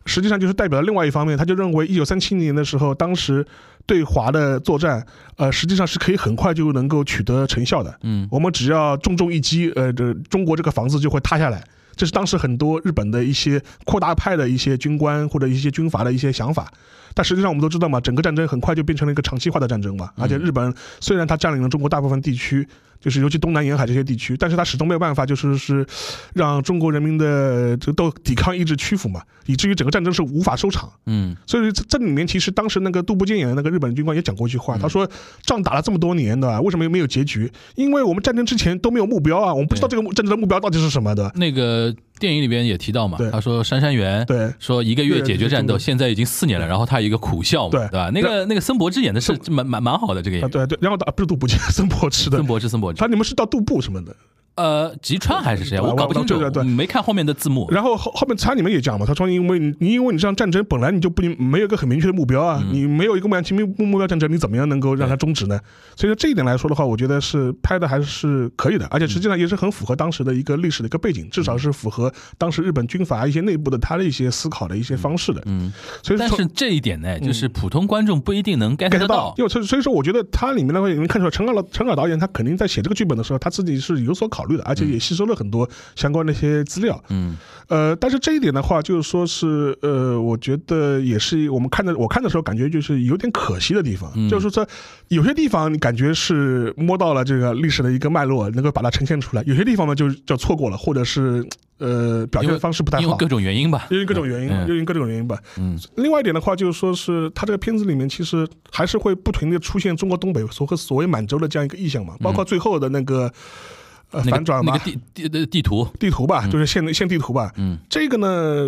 实际上就是代表了另外一方面，他就认为一九三七年的时候，当时对华的作战，呃，实际上是可以很快就能够取得成效的。嗯我们只要重重一击，呃，这中国这个房子就会塌下来。这是当时很多日本的一些扩大派的一些军官或者一些军阀的一些想法，但实际上我们都知道嘛，整个战争很快就变成了一个长期化的战争嘛。而且日本虽然它占领了中国大部分地区，就是尤其东南沿海这些地区，但是他始终没有办法，就是是让中国人民的这个都抵抗意志屈服嘛，以至于整个战争是无法收场。嗯所以这这里面其实当时那个杜部建演的那个日本军官也讲过一句话，他说仗打了这么多年的，为什么没有结局？因为我们战争之前都没有目标啊，我们不知道这个战争的目标到底是什么的。那个电影里边也提到嘛，他说杉山元对。说一个月解决战斗，现在已经四年了，然后他有一个苦笑嘛，对。对吧？那个那个森博之演的是蛮蛮蛮好的这个演啊，员，对对，然后打不是杜布去，森博之的。森，博之森博之他，你们是到杜布什么的？呃，吉川还是谁我搞不清楚，对对对没看后面的字幕。然后后后面他里面也讲嘛，他说因为你你因为你这样战争本来你就不没有一个很明确的目标啊，你没有一个目标目目标战争，你怎么样能够让它终止呢？所以说这一点来说的话，我觉得是拍的还是可以的，而且实际上也是很符合当时的一个历史的一个背景，至少是符合当时日本军阀一些内部的他的一些思考的一些方式的。嗯，所以说但是这一点呢，就是普通观众不一定能 get 到到，。因为所以所以说，我觉得它里面的话，你能看出来，陈老陈老导演他肯定在写这个剧本的时候，他自己是有所考虑的，而且也吸收了很多相关的一些资料。嗯呃，但是这一点的话，就是说是呃，我觉得也是我们看的，我看的时候感觉就是有点可惜的地方，嗯就是说有些地方你感觉是摸到了这个历史的一个脉络，能够把它呈现出来；有些地方呢就就错过了，或者是呃表现的方式不太好。因为各种原因吧。因为各种原因，嗯因为各种原因吧。嗯另外一点的话，就是说是它这个片子里面其实还是会不停的出现中国东北所和所谓满洲的这样一个意象嘛，包括最后的那个那反转吧。那个，地地地地图，地图吧，就是现现地图吧。嗯。这个呢，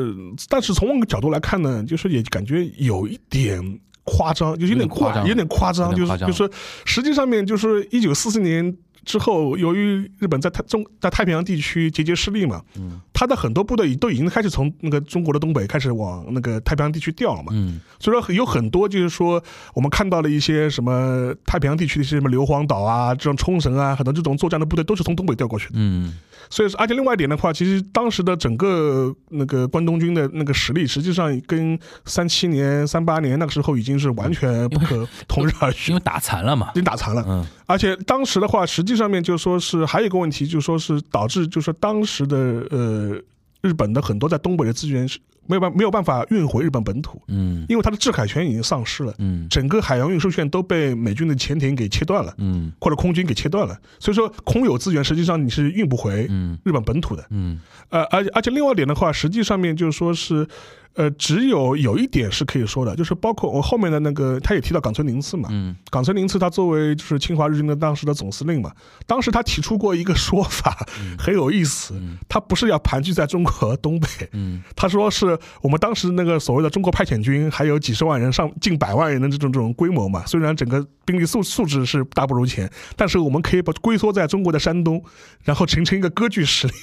但是从我们角度来看呢，就是也感觉有一点夸张，就有点有点夸张。有点夸张，就是就是实际上面就是一九四四年。之后，由于日本在太中在太平洋地区节节失利嘛，嗯。他的很多部队都已经开始从那个中国的东北开始往那个太平洋地区调了嘛，嗯。所以说有很多就是说我们看到了一些什么太平洋地区的一些什么硫磺岛啊，这种冲绳啊，很多这种作战的部队都是从东北调过去的。嗯所以说，而且另外一点的话，其实当时的整个那个关东军的那个实力，实际上跟三七年、三八年那个时候已经是完全不可同日而语因，为打残了嘛已。经打残了。嗯而且当时的话，实际上面就说是还有一个问题，就说是导致就是说当时的呃日本的很多在东北的资源是没有办没有办法运回日本本土，嗯。因为它的制海权已经丧失了，嗯。整个海洋运输线都被美军的潜艇给切断了，嗯。或者空军给切断了，所以说空有资源实际上你是运不回嗯。日本本土的。嗯。呃，而而且另外一点的话，实际上面就是说是，呃，只有有一点是可以说的，就是包括我后面的那个，他也提到冈村宁次嘛，嗯。冈村宁次他作为就是侵华日军的当时的总司令嘛，当时他提出过一个说法，很有意思，他不是要盘踞在中国东北，嗯。他说是我们当时那个所谓的中国派遣军还有几十万人上近百万人的这种这种规模嘛，虽然整个兵力素素质是大不如前，但是我们可以把龟缩在中国的山东，然后形成一个割据实力。[laughs]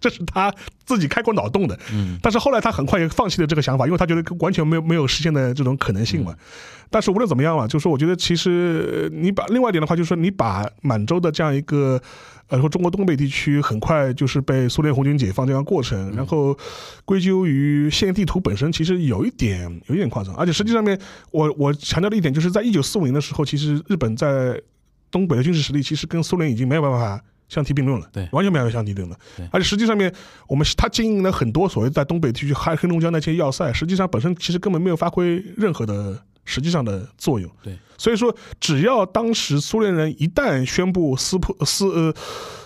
这是他自己开过脑洞的，嗯但是后来他很快也放弃了这个想法，因为他觉得完全没有没有实现的这种可能性嘛。但是无论怎么样嘛，就是说，我觉得其实呃你把另外一点的话，就是说你把满洲的这样一个呃说中国东北地区很快就是被苏联红军解放这样过程，然后归咎于现地图本身，其实有一点有一点夸张，而且实际上面我我强调的一点就是在一九四五年的时候，其实日本在东北的军事实力其实跟苏联已经没有办法。相提并论了，对完全没有相提并论对。而且实际上面，我们他经营了很多所谓在东北地区黑黑龙江那些要塞，实际上本身其实根本没有发挥任何的实际上的作用。对，所以说，只要当时苏联人一旦宣布撕破撕呃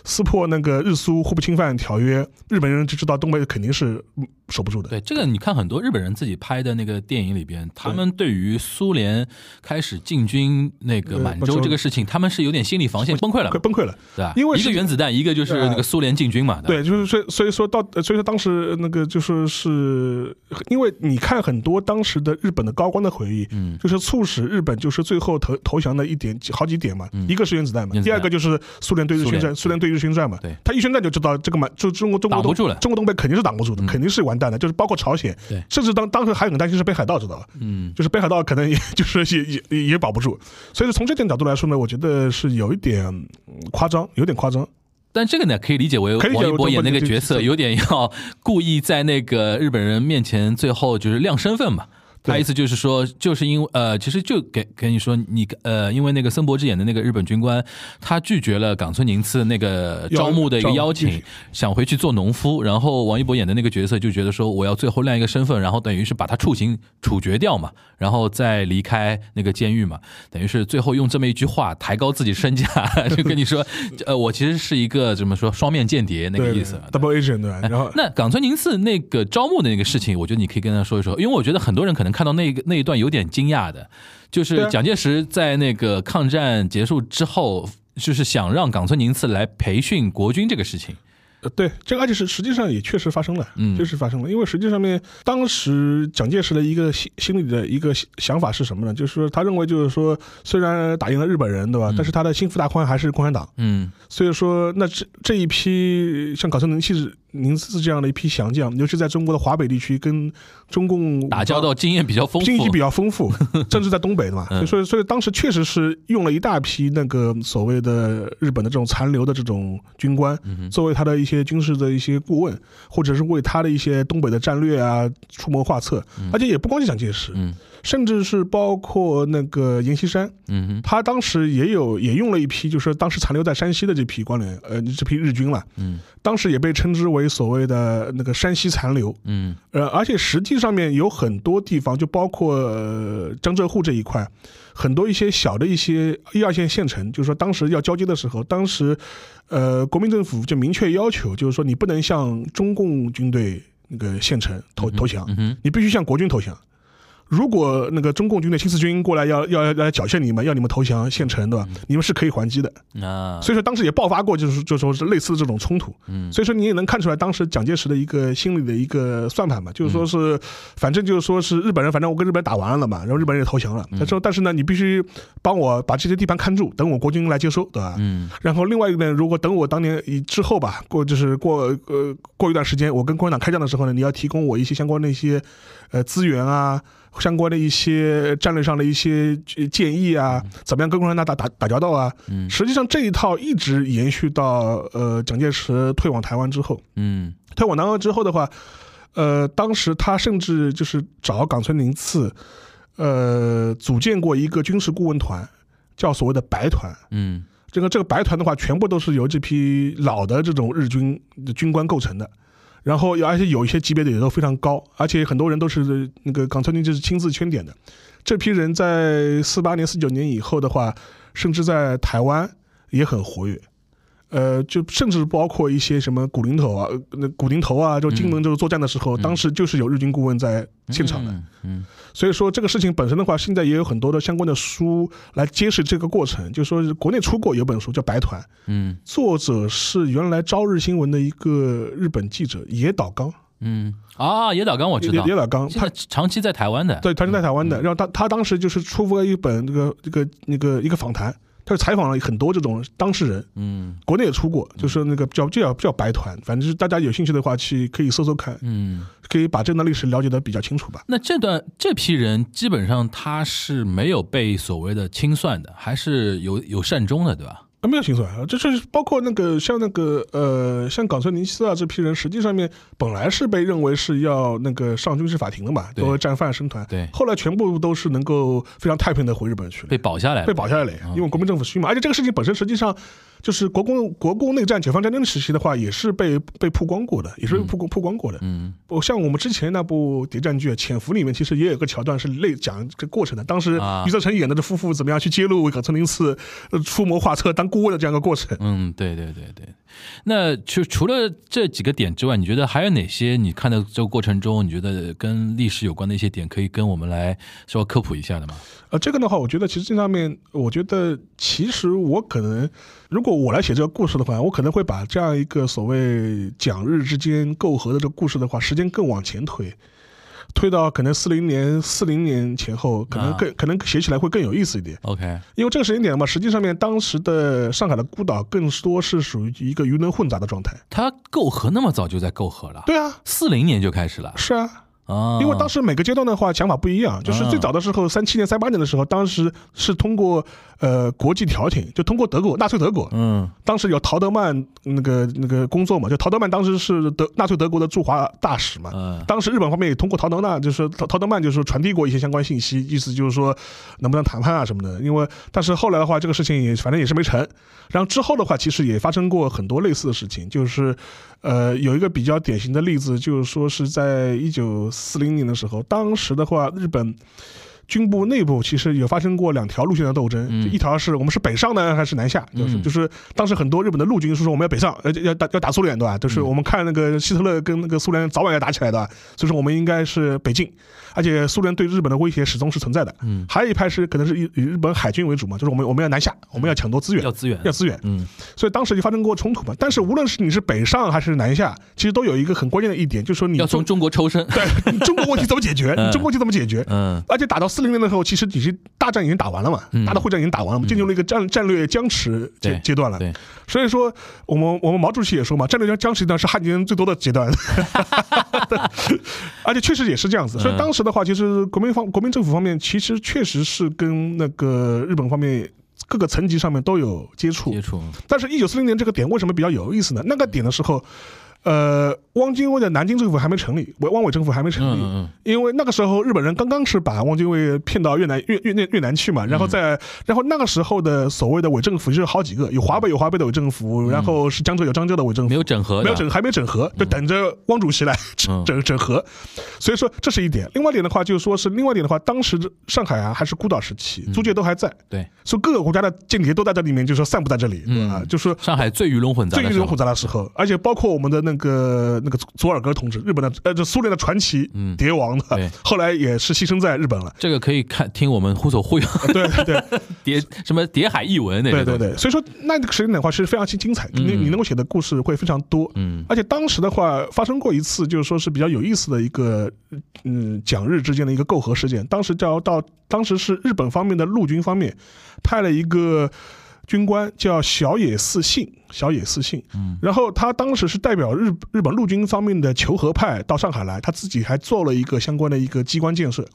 撕破那个日苏互不侵犯条约，日本人就知道东北肯定是嗯守不住的。对，这个你看很多日本人自己拍的那个电影里边，他们对于苏联开始进军那个满洲这个事情，他们是有点心理防线崩溃了快，崩溃了。对吧？因为一个原子弹，一个就是那个苏联进军嘛，吧对，就是所以所以说到，呃所以说当时那个就是是，因为你看很多当时的日本的高官的回忆，嗯就是促使日本就是最后投投降的一点好几点嘛，一个是原子弹嘛，弹第二个就是苏联对日宣战，苏联对日宣战嘛，他一宣战就知道这个嘛就中国中国东挡不住了中国东北肯定是挡不住的，嗯肯定是完蛋的，就是包括朝鲜，对甚至当当时还很担心是北海道，知道吧？嗯就是北海道可能也 [laughs] 就是也也也也保不住，所以说从这点角度来说呢，我觉得是有一点嗯夸张，有点夸张。但这个呢，可以理解为王一博演那个角色有点要 [laughs] 故意在那个日本人面前最后就是亮身份嘛。他意思就是说，就是因为呃，其实就给给你说，你呃，因为那个森博之演的那个日本军官，他拒绝了冈村宁次那个招募的一个邀请，想回去做农夫。然后王一博演的那个角色就觉得说，我要最后亮一个身份，然后等于是把他处刑处决掉嘛，然后再离开那个监狱嘛，等于是最后用这么一句话抬高自己身价，[laughs] 就跟你说，呃，我其实是一个怎么说双面间谍那个意思。，double agent 对吧？然后那冈村宁次那个招募的那个事情，我觉得你可以跟他说一说，因为我觉得很多人可能看到那个那一段有点惊讶的，就是蒋介石在那个抗战结束之后，就是想让冈村宁次来培训国军这个事情。呃，对，这个而且是实际上也确实发生了，嗯确实发生了。因为实际上面，当时蒋介石的一个心心里的一个想想法是什么呢？就是说他认为就是说，虽然打赢了日本人，对吧？但是他的心腹大患还是共产党，嗯所以说那这这一批像冈村宁次宁次这样的一批降将，尤其在中国的华北地区跟中共打交道经验比较丰富，经济比较丰富，[laughs] 甚至在东北的嘛，嗯。所以所以当时确实是用了一大批那个所谓的日本的这种残留的这种军官，嗯作为他的一些军事的一些顾问，或者是为他的一些东北的战略啊出谋划策，而且也不光是蒋介石，嗯甚至是包括那个阎锡山，嗯哼。他当时也有也用了一批，就是当时残留在山西的这批官员，呃，这批日军了，嗯。当时也被称之为所谓的那个山西残留，嗯。呃，而且实际上面有很多地方，就包括、呃、江浙沪这一块，很多一些小的一些一二线县城，就是说当时要交接的时候，当时呃国民政府就明确要求，就是说你不能向中共军队那个县城投投降，你必须向国军投降。如果那个中共军队新四军过来要要要来缴械你们，要你们投降献城，对吧？你们是可以还击的。啊，所以说当时也爆发过，就是就说是类似的这种冲突。嗯所以说你也能看出来当时蒋介石的一个心理的一个算盘嘛，就是说是，反正就是说是日本人，反正我跟日本人打完了嘛，然后日本人也投降了。他说，但是呢，你必须帮我把这些地盘看住，等我国军来接收，对吧？嗯然后另外一个呢，如果等我当年以之后吧，过就是过呃过一段时间，我跟共产党开战的时候呢，你要提供我一些相关的一些呃资源啊，相关的一些战略上的一些呃建议啊，怎么样跟共产党打打打交道啊？嗯实际上这一套一直延续到呃蒋介石退往台湾之后。嗯退往台湾之后的话，呃，当时他甚至就是找冈村宁次，呃，组建过一个军事顾问团，叫所谓的白团。嗯这个这个白团的话，全部都是由这批老的这种日军的军官构成的。然后而且有一些级别的也都非常高，而且很多人都是那个冈村宁就是亲自圈点的。这批人在四八年、四九年以后的话，甚至在台湾也很活跃。呃，就甚至包括一些什么古林头啊，呃那古林头啊，就金门就是作战的时候，当时就是有日军顾问在现场的。嗯嗯所以说这个事情本身的话，现在也有很多的相关的书来揭示这个过程。就说国内出过有本书叫《白团》，嗯。作者是原来朝日新闻的一个日本记者野岛刚，嗯。啊，野岛刚我知道。野野，岛刚，他长期在台湾的，对长期在台湾嗯。的，然后他他当时就是出过一本这个这个那个一个访谈，采访了很多这种当事人，嗯国内也出过，就是那个叫就叫叫白团，反正就是大家有兴趣的话去可以搜搜看，嗯。可以把这段历史了解的比较清楚吧。那这段这批人基本上他是没有被所谓的清算的，还是有有善终的，对吧？啊，没有清算啊，这是包括那个像那个呃，像冈村宁次啊这批人，实际上面本来是被认为是要那个上军事法庭的嘛，对。作为战犯生团，对。后来全部都是能够非常太平的回日本去了，被保下来了，被保下来了，因为国民政府虚嘛，而且这个事情本身实际上就是国共国共内战、解放战争时期的话，也是被被曝光过的，也是被曝光曝光过的。嗯我像我们之前那部谍战剧《潜伏》里面，其实也有个桥段是类讲这个过程的。当时啊余则成演的这夫妇怎么样去揭露冈村宁次呃出谋划策当顾问的这样一个过程。嗯，对对对对。那就除了这几个点之外，你觉得还有哪些你看到这个过程中，你觉得跟历史有关的一些点，可以跟我们来稍微科普一下的吗？呃，这个的话，我觉得其实这上面，我觉得其实我可能，如果我来写这个故事的话，我可能会把这样一个所谓蒋日之间媾和的这个故事的话，时间更往前推。推到可能四零年、四零年前后，可能啊更可能写起来会更有意思一点。OK，因为这个时间点嘛，实际上面当时的上海的孤岛更多是属于一个鱼龙混杂的状态。它媾和那么早就在媾和了，对啊，四零年就开始了是啊，啊，因为当时每个阶段的话想法不一样，就是最早的时候，三七年、三八年的时候，当时是通过呃国际调停，就通过德国纳粹德国，嗯当时有陶德曼那个那个工作嘛，就陶德曼当时是德纳粹德国的驻华大使嘛。嗯当时日本方面也通过陶德纳，就是陶陶德曼，就是传递过一些相关信息，意思就是说能不能谈判啊什么的。因为但是后来的话，这个事情也反正也是没成。然后之后的话，其实也发生过很多类似的事情，就是呃有一个比较典型的例子，就是说是在一九四零年的时候，当时的话日本。军部内部其实有发生过两条路线的斗争，嗯。一条是我们是北上呢还是南下，就是嗯就是当时很多日本的陆军是说我们要北上，呃要打要打苏联对吧？就是我们看那个希特勒跟那个苏联早晚要打起来的，所以说我们应该是北进，而且苏联对日本的威胁始终是存在的。嗯，还有一派是可能是以以日本海军为主嘛，就是我们我们要南下，我们要抢夺资源，要资源，要资源，嗯。所以当时就发生过冲突嘛。但是无论是你是北上还是南下，其实都有一个很关键的一点，就是说你要从中国抽身，对中国问题怎么解决，[laughs] 嗯。中国问题怎么解决？嗯。而且打到四零年的时候，其实已经大战已经打完了嘛，嗯大的会战已经打完了嘛，进入了一个战战略僵持阶阶段了。对，所以说，我们我们毛主席也说嘛，战略僵僵持阶段是汉奸最多的阶段，[laughs] 而且确实也是这样子。所以当时的话，其实国民方国民政府方面其实确实是跟那个日本方面各个层级上面都有接触接。触，但是，一九四零年这个点为什么比较有意思呢？那个点的时候。呃，汪精卫的南京政府还没成立，汪汪伪政府还没成立，嗯嗯因为那个时候日本人刚刚是把汪精卫骗到越南越越越越南去嘛，然后在、然后那个时候的所谓的伪政府就是好几个，有华北有华北的伪政府，然后是江浙有江浙的伪政嗯，府，没有整合，没有整还没整合，就等着汪主席来嗯。整整整合，所以说这是一点。另外一点的话，就是说是另外一点的话，当时上海啊还是孤岛时期，租界都还在，对，所以各个国家的间谍都在这里面，就是说散布在这里，对吧？嗯。就是说上海最鱼龙混杂最鱼龙混杂的时候，而且包括我们的那个那个佐尔格同志，日本的呃，就苏联的传奇嗯。谍王的对，后来也是牺牲在日本了。这个可以看听我们忽所忽悠。对对。对 [laughs] 谍什么谍海译文那个对对对，所以说那个时间点的话是非常精精彩，你你能够写的故事会非常多。嗯。而且当时的话发生过一次，就是说是比较有意思的一个，嗯，蒋日之间的一个媾和事件。当时叫到，当时是日本方面的陆军方面派了一个军官叫小野寺信，小野寺信，嗯然后他当时是代表日日本陆军方面的求和派到上海来，他自己还做了一个相关的一个机关建设。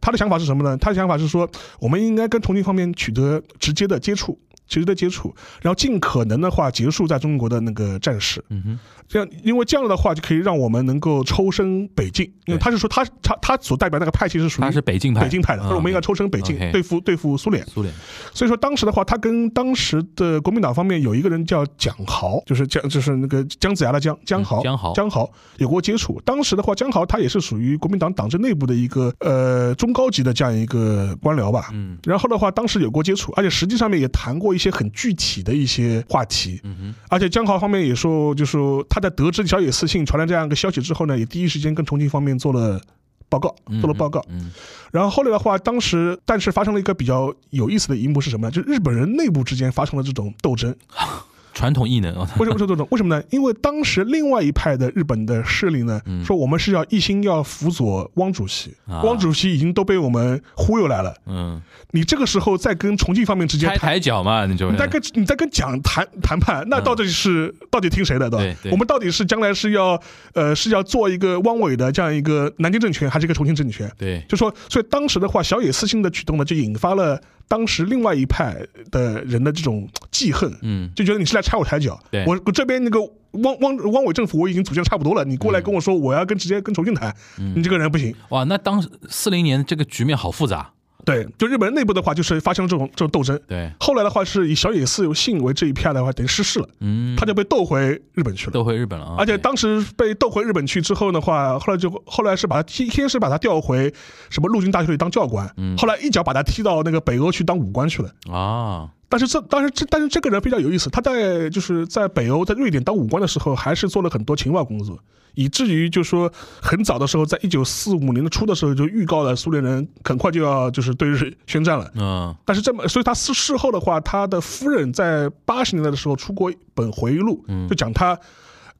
他的想法是什么呢？他的想法是说，我们应该跟重庆方面取得直接的接触。直接的接触，然后尽可能的话结束在中国的那个战事。嗯哼，这样，因为这样的话就可以让我们能够抽身北进，因为他是说他他他所代表那个派系是属于他是北进派，北京派的，他说我们应该抽身北进 OK 对付对付苏联。苏联，所以说当时的话，他跟当时的国民党方面有一个人叫蒋豪，就是江就是那个姜子牙的姜姜豪，嗯姜豪姜豪有过接触。当时的话，姜豪他也是属于国民党党政内部的一个呃中高级的这样一个官僚吧。嗯然后的话，当时有过接触，而且实际上面也谈过一些很具体的一些话题。嗯哼，而且姜豪方面也说，就是说他在得知小野寺信传来这样一个消息之后呢，也第一时间跟重庆方面做了报告，嗯做了报告。嗯然后后来的话，当时但是发生了一个比较有意思的一幕是什么呢？就是日本人内部之间发生了这种斗争。[laughs] 传统异能，哦为什么说这种？为什么呢？因为当时另外一派的日本的势力呢，嗯说我们是要一心要辅佐汪主席，啊汪主席已经都被我们忽悠来了。嗯，你这个时候再跟重庆方面之间抬抬。脚嘛，你就你在跟你在跟蒋谈谈判，那到底是、到底听谁的，对我们到底是将来是要呃是要做一个汪伪的这样一个南京政权，还是一个重庆政权？对，就说，所以当时的话，小野寺信的举动呢，就引发了当时另外一派的人的这种记恨，嗯就觉得你是来拆我台脚。对我我这边那个汪汪汪伪政府我已经组建差不多了，你过来跟我说我要跟直接跟重庆谈，你这个人不行。哇，那当四零年这个局面好复杂，对，就日本人内部的话，就是发生了这种这种斗争。对，后来的话是以小野寺信为这一片的话，等于失势了，嗯，他就被斗回日本去了。斗回日本了啊，而且当时被斗回日本去之后的话，后来就后来是把他踢，先是把他调回什么陆军大学里当教官，嗯后来一脚把他踢到那个北欧去当武官去了。啊，但是这，但是这，但是这个人非常有意思，他在就是在北欧，在瑞典当武官的时候，还是做了很多情报工作，以至于就说很早的时候，在一九四五年的初的时候，就预告了苏联人很快就要就是对日宣战了。嗯但是这么，所以他事事后的话，他的夫人在八十年代的时候出过一本回忆录，就讲他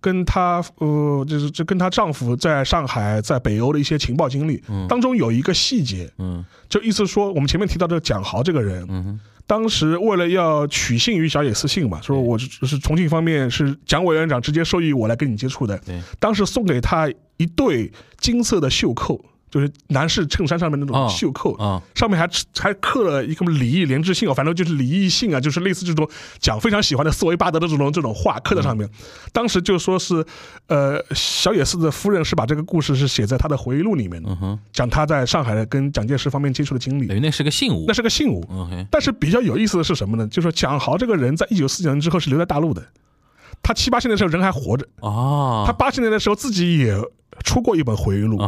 跟她呃，就是就跟她丈夫在上海、在北欧的一些情报经历，当中有一个细节，嗯。就意思说，我们前面提到这个蒋豪这个人，嗯哼当时为了要取信于小野寺信嘛，说我是是重庆方面是蒋委员长直接授意我来跟你接触的，对，当时送给他一对金色的袖扣，就是男士衬衫上面那种哦袖扣，啊。上面还还刻了一个李毅连枝信啊，反正就是李毅信啊，就是类似这种讲非常喜欢的斯维巴德的这种这种话刻在上面。当时就说是，呃，小野寺的夫人是把这个故事是写在他的回忆录里面的，嗯，讲他在上海跟蒋介石方面接触的经历。等。于那是个信物。那，是个信物但是比较有意思的是什么呢？就是说蒋豪这个人在一九四九年之后是留在大陆的，他七八十年的时候人还活着，哦。他八十年的时候自己也出过一本回忆录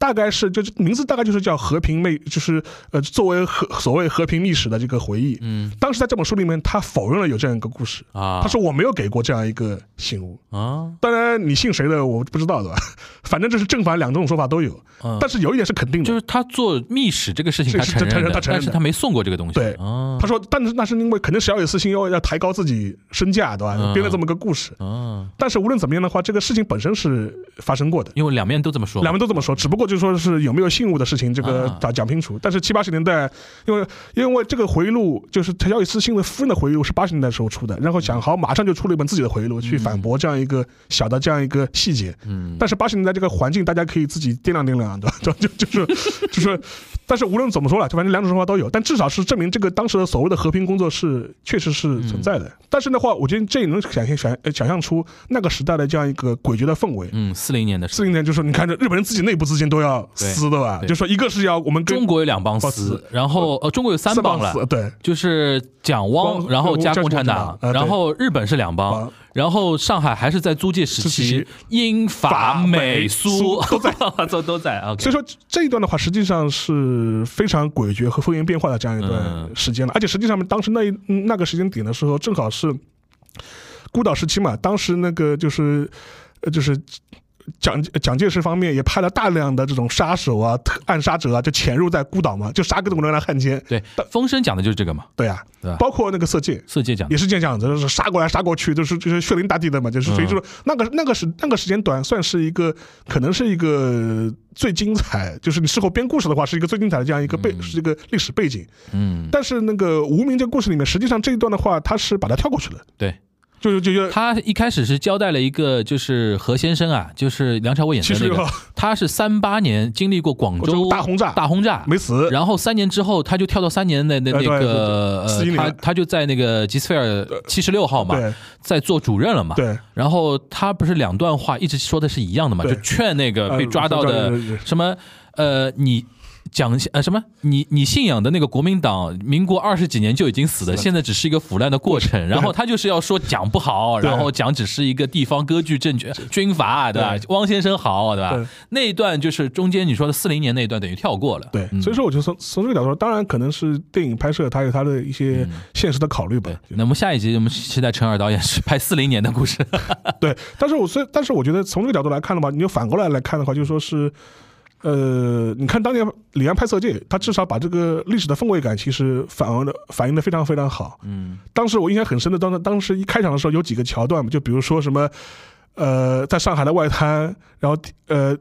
大概是就是名字大概就是叫和平历，就是呃作为和所谓和平历史的这个回忆。嗯。当时在这本书里面，他否认了有这样一个故事，啊，他说我没有给过这样一个信物。啊，当然，你信谁的我不知道，对吧？反正这是正反两种说法都有，嗯。但是有一点是肯定的，就是他做密使这个事情，他承认的，他承认但是他没送过这个东西，对。啊，他说，但是那是因为肯定是小野寺信要要抬高自己身价，对吧？嗯。编了这么个故事。啊，但是无论怎么样的话，这个事情本身是发生过的。因为两面都这么说，两面都这么说，只不过就说是有没有信物的事情，这个啊讲讲清楚。但是七八十年代，因为因为这个回忆录就是小野寺信的夫人的回忆录是八十年代时候出的，然后蒋豪马上就出了一本自己的回忆录去反驳这样一个小的这样一个细节。嗯，但是八十年代这个环境，大家可以自己掂量掂量，[laughs] 对吧？就就就是就是，但是无论怎么说了，就反正两种说法都有，但至少是证明这个当时的所谓的和平工作是确实是存在的。但是的话，我觉得这也能想象想呃想象出那个时代的这样一个诡谲的氛围。嗯，四零年的时四零年就是，你看这日本人自己内部之间都要撕的吧？就说一个是要我们中国有两帮帮撕撕，然后呃，中国有三帮了，撕，对，就是蒋汪，然后加加共产党然后日本是两帮帮，然后上海还是在租界时时期期，英法美苏都在，[laughs] 都都在。[laughs] OK，所以说这一段的话，实际上是非常诡谲和风云变化的这样一段嗯时间了。而且实际上面，当时那一嗯那个时间点的时候，正好是孤岛时期嘛，当时那个就是呃就是。蒋蒋介石方面也派了大量的这种杀手啊、特暗杀者啊，就潜入在孤岛嘛，就杀各种各样的汉奸。对，风声讲的就是这个嘛，对呀、对？包括那个色戒，色戒讲也是这样子，就是杀过来杀过去，就是就是血淋大地的嘛，就是所以嗯就是那个那个时那个时间短算是一个可能是一个最精彩，就是你事后编故事的话是一个最精彩的这样一个背、是一个历史背景。嗯，但是那个无名这个故事里面，实际上这一段的话，他是把它跳过去了。对，就就就他一开始是交代了一个，就是何先生啊，就是梁朝伟演的那个他是三八年经历过广广州州大轰炸。大轰炸。没死，然后三年之后，他就跳到三年的那那个对对41呃，他他就在那个吉斯菲尔七十六号嘛，在做主任了嘛。对，然后他不是两段话一直说的是一样的嘛，就劝那个被抓到的什么呃你。讲呃什么？你你信仰的那个国民党，民国二十几年就已经死了，现在只是一个腐烂的过程。然后他就是要说讲不好，然后讲只是一个地方割据政权军阀，对吧？汪先生好，对吧对？那一段就是中间你说的四零年那一段，等于跳过了。对，嗯所以说我就从从这个角度说，当然可能是电影拍摄它有它的一些现实的考虑吧对。，那么下一集我们期待陈二导演是拍四零年的故事。[laughs] 对，但是我虽，但是我觉得从这个角度来看的话，你就反过来来看的话，就说是，呃，你看当年李安拍《色戒》，他至少把这个历史的氛围感其实反而的反映的非常非常好。嗯，当时我印象很深的，当当时一开场的时候有几个桥段嘛，就比如说什么，呃，在上海的外滩，然后呃，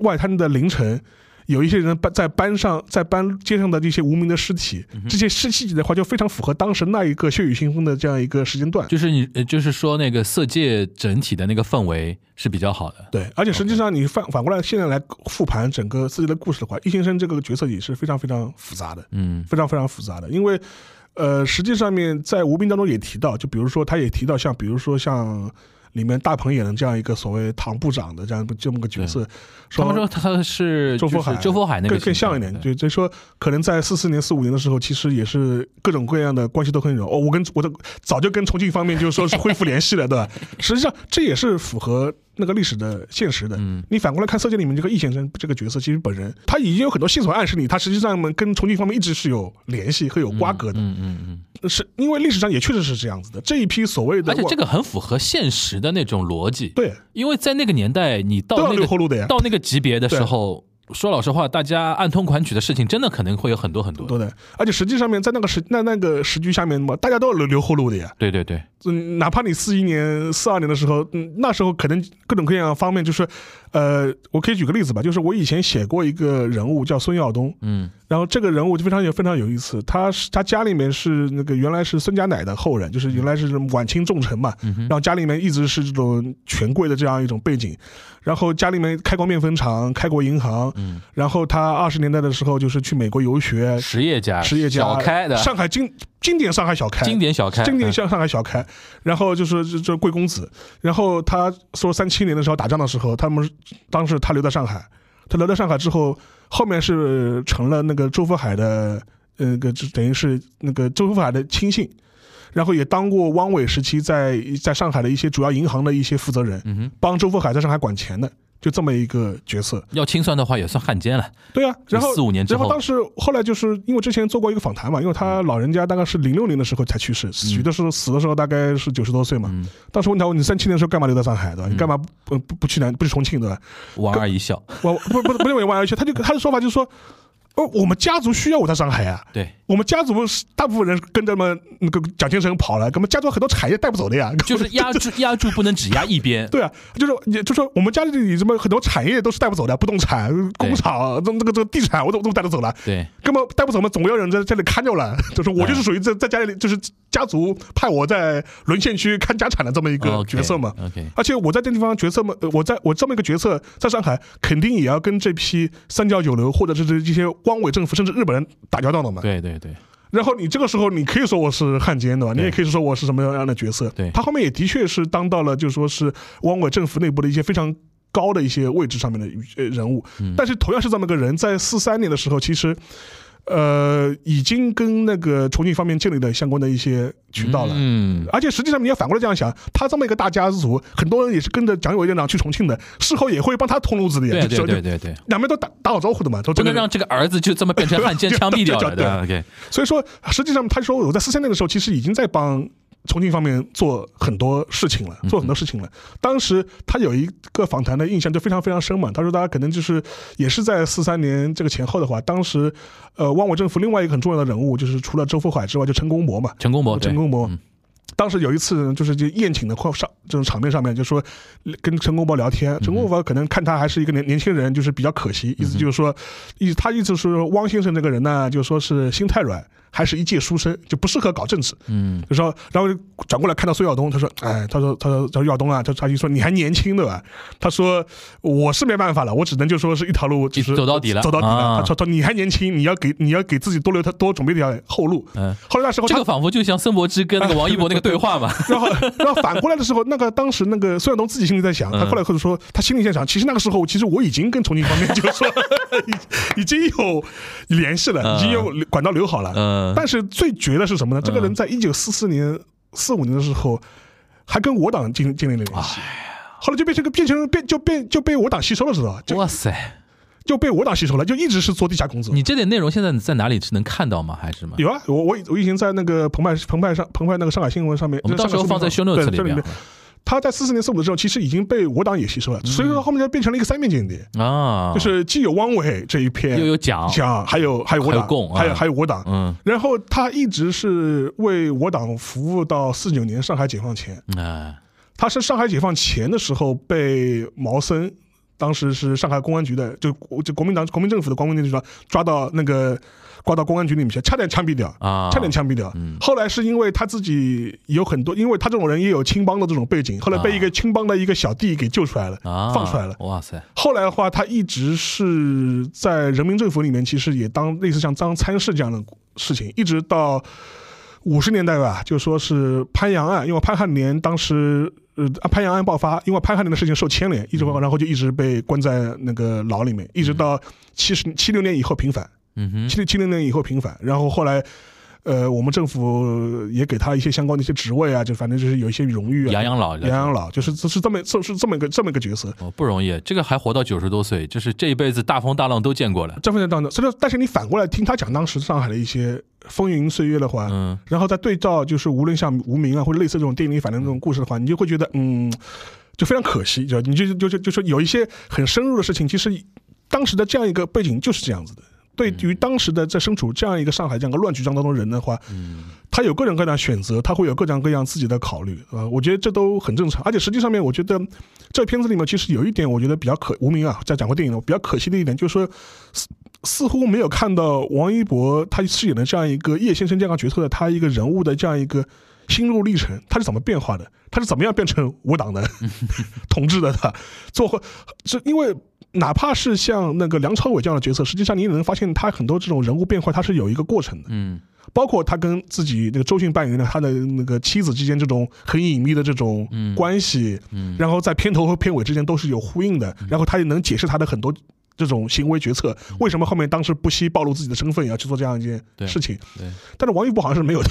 外滩的凌晨。有一些人搬在搬上在搬街上的这些无名的尸体，这些尸细节的话，就非常符合当时那一个血雨腥风的这样一个时间段。就是你，呃就是说那个色戒整体的那个氛围是比较好的。对，而且实际上你反反过来现在来复盘整个色戒的故事的话，易先生这个角色也是非常非常复杂的，嗯非常非常复杂的。因为，呃，实际上面在无名当中也提到，就比如说他也提到像，比如说像里面大鹏演的这样一个所谓唐部长的这样这么个角色，他们说他是周佛海，周佛海那个更更像一点，对就就说可能在四四年、四五年的时候，其实也是各种各样的关系都很有。哦，我跟我的早就跟重庆方面就是说是恢复联系了，对吧？实际上这也是符合那个历史的现实的。嗯你反过来看《色戒》里面这个易先生这个角色，其实本人他已经有很多线索暗示你，他实际上呢跟重庆方面一直是有联系和有瓜葛的，嗯嗯嗯，是因为历史上也确实是这样子的。这一批所谓的，而且这个很符合现实的那种逻辑。对因为在那个年代，你到那个留后路的呀，到那个级别的时候，说老实话，大家暗通款曲的事情真的可能会有很多很多。多的。而且实际上面在那个时那那个时局下面嘛，大家都要留留后路的呀。对对对，嗯，哪怕你四一年、四二年的时候，嗯，那时候可能各种各样方面，就是，呃，我可以举个例子吧，就是我以前写过一个人物叫孙耀东，嗯然后这个人物就非常有非常有意思，他是他家里面是那个原来是孙家奶的后人，就是原来是晚清重臣嘛，嗯然后家里面一直是这种权贵的这样一种背景，然后家里面开过面粉厂，开过银行，嗯，然后他二十年代的时候就是去美国游学，实业家，实业家小开的，上海经经典上海小开，经典小开，嗯经典像上海小开，然后就是这这贵公子，然后他说三七年的时候打仗的时候，他们当时他留在上海，他留在上海之后，后面是成了那个周佛海的呃那个就等于是那个周佛海的亲信，然后也当过汪伪时期在在上海的一些主要银行的一些负责人，嗯，帮周佛海在上海管钱的，就这么一个角色。要清算的话也算汉奸了。对啊，然后四五年之后然后当时后来就是因为之前做过一个访谈嘛，因为他老人家大概是零六年的时候才去世，死的时候死的时候大概是九十多岁嘛。嗯，当时问他你三七年的时候干嘛留在上海对吧？你干嘛不不不去南不去重庆对吧？莞尔一笑，我不不不认为莞尔一笑，他就他的说法就是说，哦，我们家族需要我在上海啊。对，我们家族是大部分人跟着们那个蒋先生跑了，我们家族很多产业带不走的呀。[laughs] 就是压住 [laughs] 压住不能只压一边。对啊，就是也就说我们家里什么很多产业都是带不走的，不动产、工厂、这这个这个地产，我都我都带得走了。对，根本带不走嘛，总要有人在这里看着了。[laughs] 就是我就是属于在在家里，就是家族派我在沦陷区看家产的这么一个角色嘛。OK，而且我在这地方角色嘛，呃我在我这么一个角色，在上海肯定也要跟这批三教九流或者是这这些汪伪政府甚至日本人打交道的嘛。对对对，然后你这个时候你可以说我是汉奸对吧？你也可以说我是什么样的角色。对他后面也的确是当到了就说是汪伪政府内部的一些非常。高的一些位置上面的呃人物，嗯但是同样是这么个人，在四三年的时候，其实呃已经跟那个重庆方面建立了相关的一些渠道了。嗯，而且实际上你要反过来这样想，他这么一个大家族，很多人也是跟着蒋友院长去重庆的，事后也会帮他通路子的呀，对对对对对，两边都打打好招呼的嘛，不能让这个儿子就这么变成汉奸 [laughs] 枪毙掉了，对吧？OK，所以说，实际上他说我在四三年的时候，其实已经在帮重庆方面做很多事情了，做很多事情了。当时他有一个访谈的印象就非常非常深嘛，他说大家可能就是也是在四三年这个前后的话，当时呃汪伪政府另外一个很重要的人物，就是除了周佛海之外，就陈公博嘛，陈公博，陈公博。嗯。当时有一次，就是就宴请的或上这种场面上面，就说跟陈公博聊天，陈公博可能看他还是一个年年轻人，就是比较可惜，意思就是说，意他意思是汪先生这个人呢，就说是心太软，还是一介书生，就不适合搞政治。嗯就说，然后转过来看到孙晓东，他说：“哎，他说，他说，他说耀东啊，他他就说你还年轻对吧？他说我是没办法了，我只能就说是一条路，就是走到底了走到底了。啊他说，他说你还年轻，你要给你要给自己多留他多准备一条后路。嗯，后来那时候这个仿佛就像孙柏芝跟那个王一博那个 [laughs] 对话嘛。然后，然后反过来的时候，那个当时那个孙晓东自己心里在想，他嗯后来或者说他心里在想，其实那个时候，其实我已经跟重庆方面就是说 [laughs] 已已经有联系了，嗯已经有管道留好了。嗯，但是最绝的是什么呢？这个人在一九四四年、四五年的时候，还跟我党建建立了联系。后来就变成个变成变就变就被我党吸收了，知道吧？就哇塞，就被我党吸收了，就一直是做地下工作。你这点内容现在在哪里是能看到吗？还是吗？有啊，我我我以前在那个澎湃澎湃上澎湃那个上海新闻上面，我们到时候放在 show notes 里面这里面。他在四四年、四五的时候，其实已经被我党也吸收了，所以说后面就变成了一个三面间谍，啊，就是既有汪伪这一片，又有蒋，蒋，还有还有我党，还有还有还有我党。嗯。然后他一直是为我党服务到四九年上海解放前。哎。他是上海解放前的时候被毛森，当时是上海公安局的，就就国民党国民政府的公安局抓抓到那个挂到公安局里面去，差点枪毙掉。啊，差点枪毙掉。嗯后来是因为他自己有很多，因为他这种人也有青帮的这种背景，后来被一个青帮的一个小弟给救出来了，啊放出来了。哇塞，后来的话，他一直是在人民政府里面，其实也当类似像当参事这样的事情，一直到五十年代吧，就说是潘阳案，因为潘汉年当时呃潘阳案爆发，因为潘汉年的事情受牵连，一直然后就一直被关在那个牢里面，一直到七十七六年以后平反，嗯哼，七六七零年以后平反，然后后来。呃，我们政府也给他一些相关的一些职位啊，就反正就是有一些荣誉啊，养养老，养养老，就是是这么是是这么一个这么一个角色。哦，不容易，这个还活到九十多岁，就是这一辈子大风大浪都见过了。这份在当中，所以说，但是你反过来听他讲当时上海的一些风云岁月的话，嗯然后再对照就是无论像无名啊或者类似这种电影里反正这种故事的话，你就会觉得嗯，就非常可惜，就你就就就就说有一些很深入的事情，其实当时的这样一个背景就是这样子的。对于当时的在身处这样一个上海这样一个乱局当中的人的话，嗯他有各种各样的选择，他会有各种各样自己的考虑啊、我觉得这都很正常。而且实际上面，我觉得这片子里面其实有一点，我觉得比较可无名啊，在讲过电影的比较可惜的一点，就是说似似乎没有看到王一博他饰演的这样一个叶先生这样的角色的他一个人物的这样一个心路历程，他是怎么变化的，他是怎么样变成我党的 [laughs] 统治的他做会是因为。哪怕是像那个梁朝伟这样的角色，实际上你也能发现他很多这种人物变化，他是有一个过程的。嗯包括他跟自己那个周迅扮演的他的那个妻子之间这种很隐秘的这种嗯关系，嗯然后在片头和片尾之间都是有呼应的，然后他也能解释他的很多这种行为决策，为什么后面当时不惜暴露自己的身份也要去做这样一件事情。对，但是王一博好像是没有的。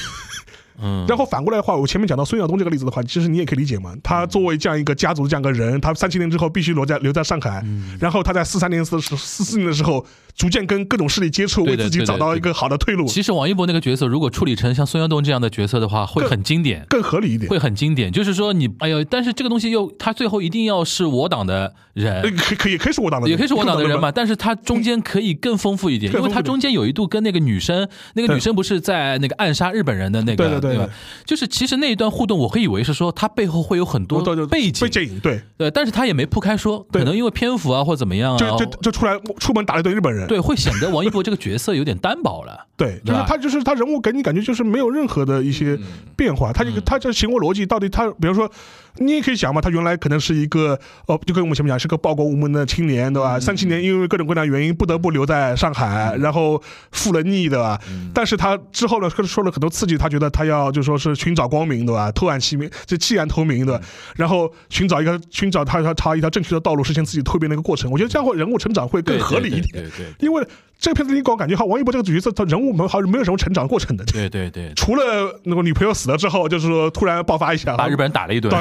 嗯，然后反过来的话，我前面讲到孙晓东这个例子的话，其实你也可以理解嘛。他作为这样一个家族这样一个人，他三七年之后必须留在留在上海，嗯然后他在四三年、四四四年的时候，逐渐跟各种势力接触，为自己找到一个好的退路，其实王一博那个角色，如果处理成像孙耀东这样的角色的话，会很经典。更合理一点。会很经典，就是说你，哎呦，但是这个东西又，他最后一定要是我党的呃人，可以可以可以是我党的人，也可以是我党的人嘛，嘛。但是他中间可以 [laughs] 更丰富一点，因为他中间有一度跟那个女生，那个女生不是在那个暗杀日本人的那个，对对对吧？就是其实那一段互动，我会以为是说他背后会有很多背景，背景对，对，但是他也没铺开说，对。可能因为篇幅啊或怎么样啊，就就就出来出门打了一顿日本人，对，会显得王一博这个角色有点单薄了。[laughs] 对，就是他就是他人物给你感觉就是没有任何的一些变化，他这个他这行为逻辑到底他，比如说你也可以想嘛，他原来可能是一个哦，就跟我们前面讲是个报国无门的青年，对吧？三七年因为各种各样的原因不得不留在上海，然后负了逆，对吧？但是他之后呢，说了很多刺激，他觉得他要就说是寻找光明，对吧？投案弃明，就弃暗投明，对吧？然后寻找一个寻找他他他一条正确的道路，实现自己蜕变的一个过程。我觉得这样会人物成长会更合理一点。对对对因为这个片子你给我感觉哈，王一博这个角色，他人物没好像没有什么成长过程的，对对对对，除了那个女朋友死了之后，就是说突然爆发一下，把日本人打了一顿。[laughs]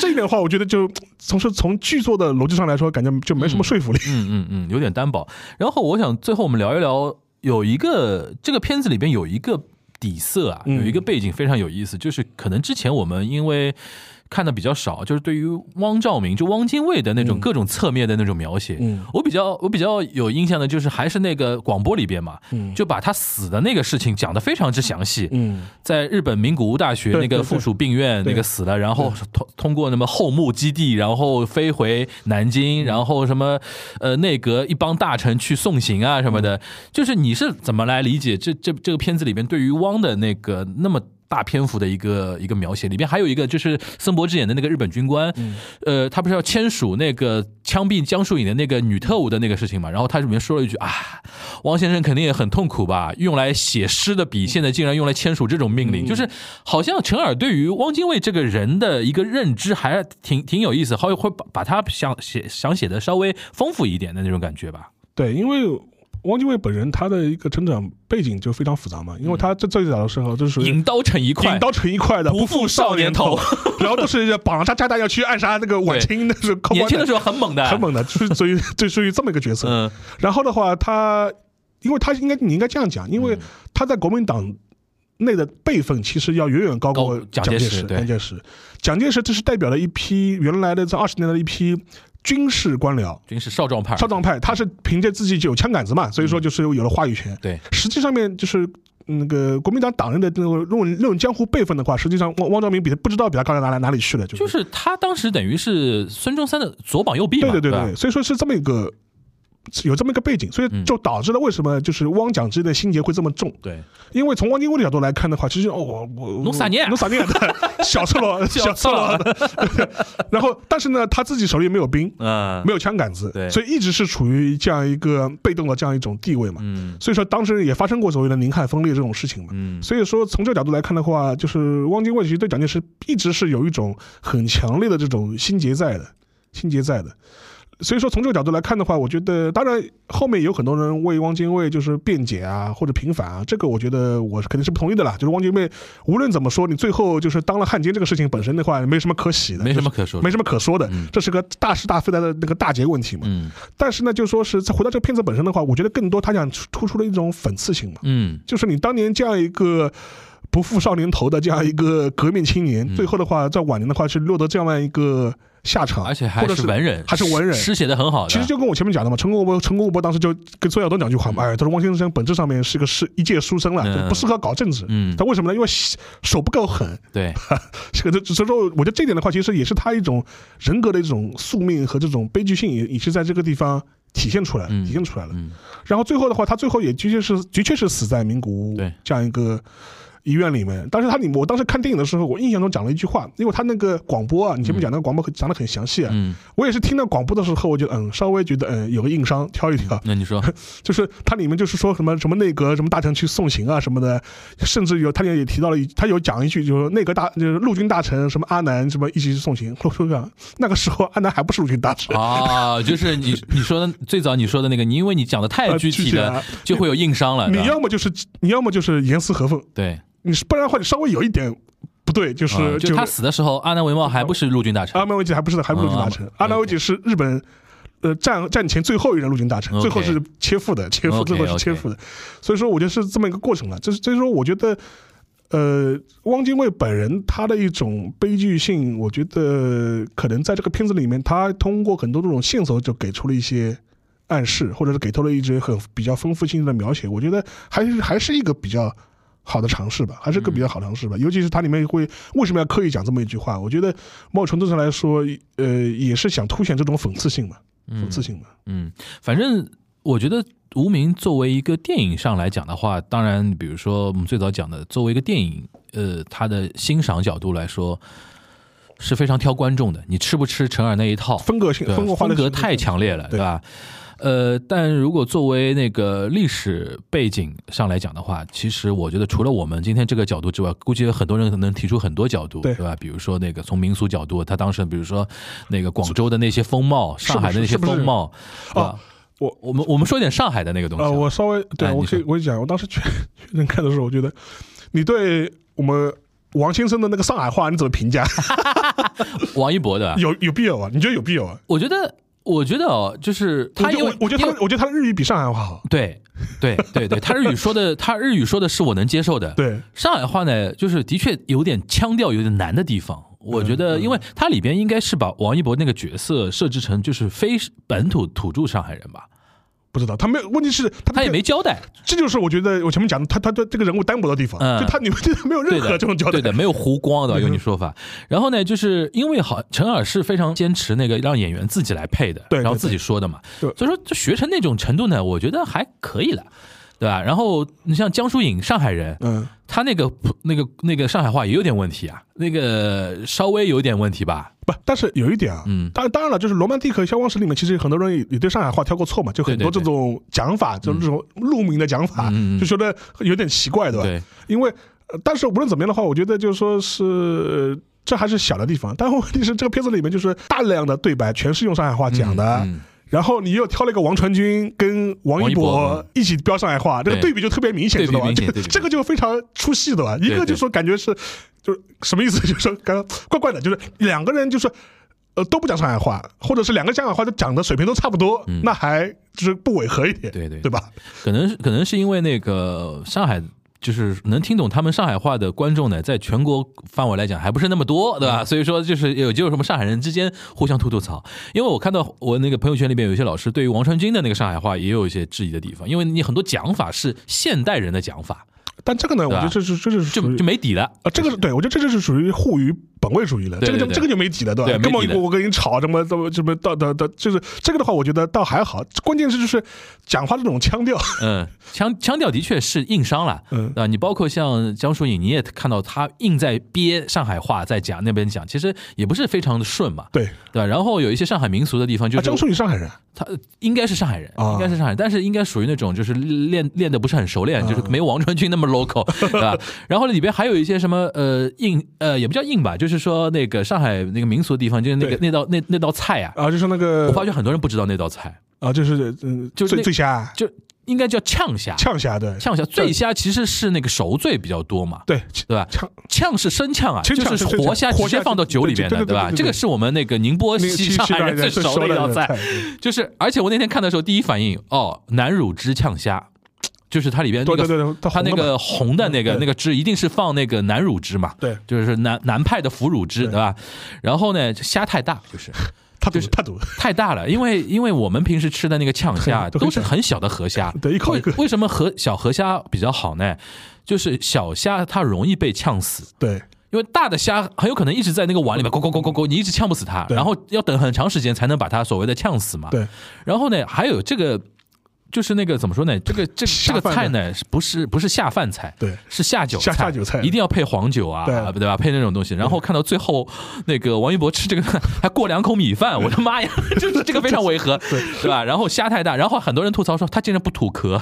这一点的话，我觉得就从是从剧作的逻辑上来说，感觉就没什么说服力。嗯嗯嗯，有点单薄。然后我想最后我们聊一聊，有一个这个片子里边有一个底色啊，嗯有一个背景非常有意思，就是可能之前我们因为。看的比较少，就是对于汪兆铭就汪精卫的那种各种侧面的那种描写，嗯。我比较我比较有印象的就是还是那个广播里边嘛，嗯。就把他死的那个事情讲得非常之详细，嗯。在日本名古屋大学那个附属病院那个死了，然后通通过什么后木基地，然后飞回南嗯。京，然后什么呃内阁一帮大臣去送行啊什么嗯。的，就是你是怎么来理解这这这个片子里边对于汪的那个那么。大篇幅的一个一个描写，里边还有一个就是森博之演的那个日本军官，嗯呃，他不是要签署那个枪毙江疏影的那个女特务的那个事情嘛？然后他里面说了一句啊，汪先生肯定也很痛苦吧？用来写诗的笔，现在竟然用来签署这种命令，就是好像陈耳对于汪精卫这个人的一个认知还挺挺有意思，好会把把他想写想写的稍微丰富一点的那种感觉吧？对，因为汪精卫本人他的一个成长背景就非常复杂嘛，因为他最最早的时候就是属于引刀成一块，引刀成一块的不负少年头，[laughs] 然后都是绑上炸弹要去暗杀那个晚清那是 [laughs] 高官年轻的时候很猛的，很猛的，就是属于 [laughs] 就属于这么一个角色。嗯。然后的话，他因为他应该你应该这样讲，因为嗯。他在国民党内的辈分其实要远远高过蒋蒋介石。蒋介石，蒋介石这是代表了一批原来的这二十年代的一批军事官僚。军事少壮派，少壮派，他是凭借自己就有枪杆子嘛，所以说就是有了话语权。对，实际上面就是那个国民党党人的那种论论江湖辈分的话，实际上汪汪兆铭比他不知道比他高到哪来哪里去了，就是。就是他当时等于是孙中山的左膀右臂对对对对，所以说是这么一个有这么一个背景，所以就导致了为什么就是汪蒋之间的心结会这么重。对，因为从汪精卫的角度来看的话，其实哦，我我弄啥年弄啥呢？对 [laughs] 小赤裸，小赤小赤裸裸的。[laughs] 然后，但是呢，他自己手里没有兵，嗯没有枪杆子，对所以一直是处于这样一个被动的这样一种地位嘛。嗯所以说，当时也发生过所谓的宁汉分裂这种事情嘛。嗯所以说，从这个角度来看的话，就是汪精卫其实对蒋介石一直是有一种很强烈的这种心结在的，心结在的。所以说，从这个角度来看的话，我觉得，当然后面有很多人为汪精卫就是辩解啊，或者平反啊，这个我觉得我是肯定是不同意的啦。就是汪精卫无论怎么说，你最后就是当了汉奸这个事情本身的话，没什么可喜的，没什么可说的没什么可说的嗯，这是个大是大非的那个大节问题嘛。嗯但是呢，就说是再回到这个片子本身的话，我觉得更多他想突出的一种讽刺性嘛。嗯就是你当年这样一个不负少年头的这样一个革命青年，嗯最后的话在晚年的话是落得这样一个下场，而且还是文人，还是文人。诗写的很好的，其实就跟我前面讲的嘛，陈公博，陈公博当时就跟孙晓东讲句话嘛，哎，他说汪先生本质上面是个是一介书生了，嗯就不适合搞政治。嗯他为什么呢？因为手不够狠。对，[laughs] 这个，所以说，我觉得这点的话，其实也是他一种人格的一种宿命和这种悲剧性，也也是在这个地方体现出来，嗯体现出来了。嗯然后最后的话，他最后也的确是的确是死在名古屋对这样一个医院里面。当时他里我当时看电影的时候，我印象中讲了一句话，因为他那个广播啊，你前面讲那个广播很讲的很详细啊，嗯，我也是听到广播的时候，我就嗯稍微觉得嗯有个硬伤挑一挑。那你说，[laughs] 就是他里面就是说什么什么内阁什么大臣去送行啊什么的，甚至有他也提到了一，他有讲一句就是内阁大就是陆军大臣什么阿南什么一起去送行。我说讲那个时候阿南还不是陆军大臣，啊，就是你你说的最早你说的那个，你因为你讲的太呃具体了具体啊，就会有硬伤了。你要么就是你要么就是严丝合缝，对，你是不然的话你稍微有一点不对，就是、啊就他死的时候，阿南维茂还不是陆军大臣阿，南惟几还不是还不是陆军大臣哦，阿南惟几是日本。呃，战战前最后一任陆军大臣最后是切腹的，切腹最后是切腹的，所以说我觉得是这么一个过程了。就是所以说，我觉得，呃，汪精卫本人他的一种悲剧性，我觉得可能在这个片子里面，他通过很多这种线索就给出了一些暗示，或者是给出了一些很比较丰富性的描写。我觉得还是还是一个比较好的尝试吧，还是个比较好的尝试吧。尤其是它里面会为什么要刻意讲这么一句话？我觉得某种程度上来说，呃，也是想凸显这种讽刺性嘛，讽刺性嘛。嗯，反正我觉得无名作为一个电影上来讲的话，当然，比如说我们最早讲的，作为一个电影，呃，它的欣赏角度来说是非常挑观众的。你吃不吃陈耳那一套？风格性风格风格太强烈了，对对吧？呃，但如果作为那个历史背景上来讲的话，其实我觉得除了我们今天这个角度之外，估计有很多人可能提出很多角度，对吧？比如说那个从民俗角度，他当时比如说那个广州的那些风貌，上海的那些风貌，对吧哦我我们我们说一点上海的那个东西啊，呃，我稍微对我可以我跟你讲，我当时确确认看的时候，我觉得你对我们王先生的那个上海话你怎么评价？[laughs] [laughs] 王一博的，有有必要啊？你觉得有必要啊？我觉得我觉得哦，就是他因为我我觉得他我觉得他的日语比上海话好。对对对对，他日语说的 [laughs] 他日语说的是我能接受的，对，上海话呢，就是的确有点腔调有点难的地方。我觉得，嗯因为它里边应该是把王一博那个角色设置成就是非本土土著上海人吧，不知道他没有，问题是他他也没交代。这就是我觉得我前面讲的，他他对这个人物单薄的地方，嗯。就他你们这没有任，何这种交代，对的，没有弧光的，嗯用你说法。然后呢，就是因为好陈耳是非常坚持那个让演员自己来配的，对对然后自己说的嘛，对所以说就学成那种程度呢，我觉得还可以了，对吧？然后你像江疏影，上海人，嗯，他那个那个那个上海话也有点问题啊，那个稍微有点问题吧，不，但是有一点啊，嗯当然当然了，就是《罗曼蒂克消亡史》里面，其实很多人也也对上海话挑过错嘛，就很多这种讲法，就是这种路名的讲法，就觉得有点奇怪，对吧？对，因为，呃但是无论怎么样的话，我觉得就是说是。呃这还是小的地方，但问题是这个片子里面就是大量的对白全是用上海话讲的，嗯嗯然后你又挑了一个王传君跟王王一一博博一起飙上海话，这个对对比就特别明显，知道吧？这个这个就非常出戏的吧？一个就说感觉是就是什么意思？[laughs] 就是说刚刚怪怪的，就是两个人就是。呃，都不讲上海话，或者是两个上海话都讲的水平都差不多，嗯那还就是不违和一点，对对对吧？可能可能是因为那个上海。就是能听懂他们上海话的观众呢，在全国范围来讲还不是那么多，对吧？所以说就是有就是什么上海人之间互相吐吐槽。因为我看到我那个朋友圈里边有些老师对于王传君的那个上海话也有一些质疑的地方，因为你很多讲法是现代人的讲法，但这个呢，我觉得这是这是就就没底了。啊，这个是对我觉得这就是属于互于本位主义了，这个就这个就没底了，对吧？根本我跟你吵什么怎么什么到到到，就是这个的话，我觉得倒还好，关键是就是讲话这种腔调，嗯，腔腔调的确是硬伤了，嗯。啊，你包括像江疏影，你也看到他硬在憋上海话在讲那边讲，其实也不是非常的顺嘛，对，对吧？然后有一些上海民俗的地方，就啊，江疏影上海人，他应该是上海人，啊。应该是上海人，但是应该属于那种就是练练的不是很熟练，就是没有王传君那么 local，对吧？[laughs] 然后里边还有一些什么呃硬呃也不叫硬吧，就是说那个上海那个民俗的地方，就是那个那道那那道菜啊，啊，就是那个我发觉很多人不知道那道菜，啊，就是嗯，就醉醉虾、就应该叫呛虾，呛虾，对，呛虾醉虾其实是那个熟醉比较多嘛，对，对吧？呛。呛是生呛啊，清就是活虾直接放到酒里面的，对对对对对这个是我们那个宁波西上海人最熟的一道菜，菜，就是而且我那天看的时候，第一反应哦，南乳汁呛虾，就是它里边那个对对对对，它那个红的那个那个汁一定是放那个南乳汁嘛，对，就是南南派的腐乳汁，对。对吧？然后呢，虾太大，就是 [laughs] 它就是太大了，因为因为我们平时吃的那个呛虾都是很小的河虾，[laughs] 对一口一个。为为什么河小河虾比较好呢？就是小虾它容易被呛死，对。因为大的虾很有可能一直在那个碗里面咕咕咕咕咕，你一直呛不死它，然后要等很长时间才能把它所谓的呛死嘛。对，然后呢，还有这个就是那个怎么说呢？这个这这个菜呢，是不是不是下饭菜？对是下酒下下酒菜一定要配黄酒啊，对对吧？配那种东西。然后看到最后，那个王一博吃这个 [laughs] 还过两口米饭，我的妈呀，[laughs] 就是这个非常违和，[laughs] 对吧？然后虾太大，然后很多人吐槽说他竟然不吐壳。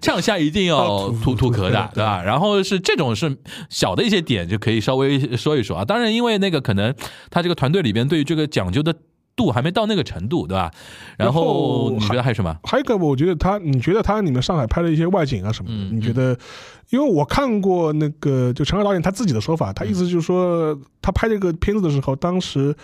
呛虾一定要吐吐壳的，对吧？然后是这种是小的一些点就可以稍微说一说啊。当然，因为那个可能他这个团队里边对于这个讲究的度还没到那个程度，对吧？然然后后你觉得还有什么？还有一个，我觉得他，你觉得他你们上海拍的一些外景啊什么的，嗯你觉得？因为我看过那个，就陈赫导演他自己的说法，他意思就是说，他拍这个片子的时候，当时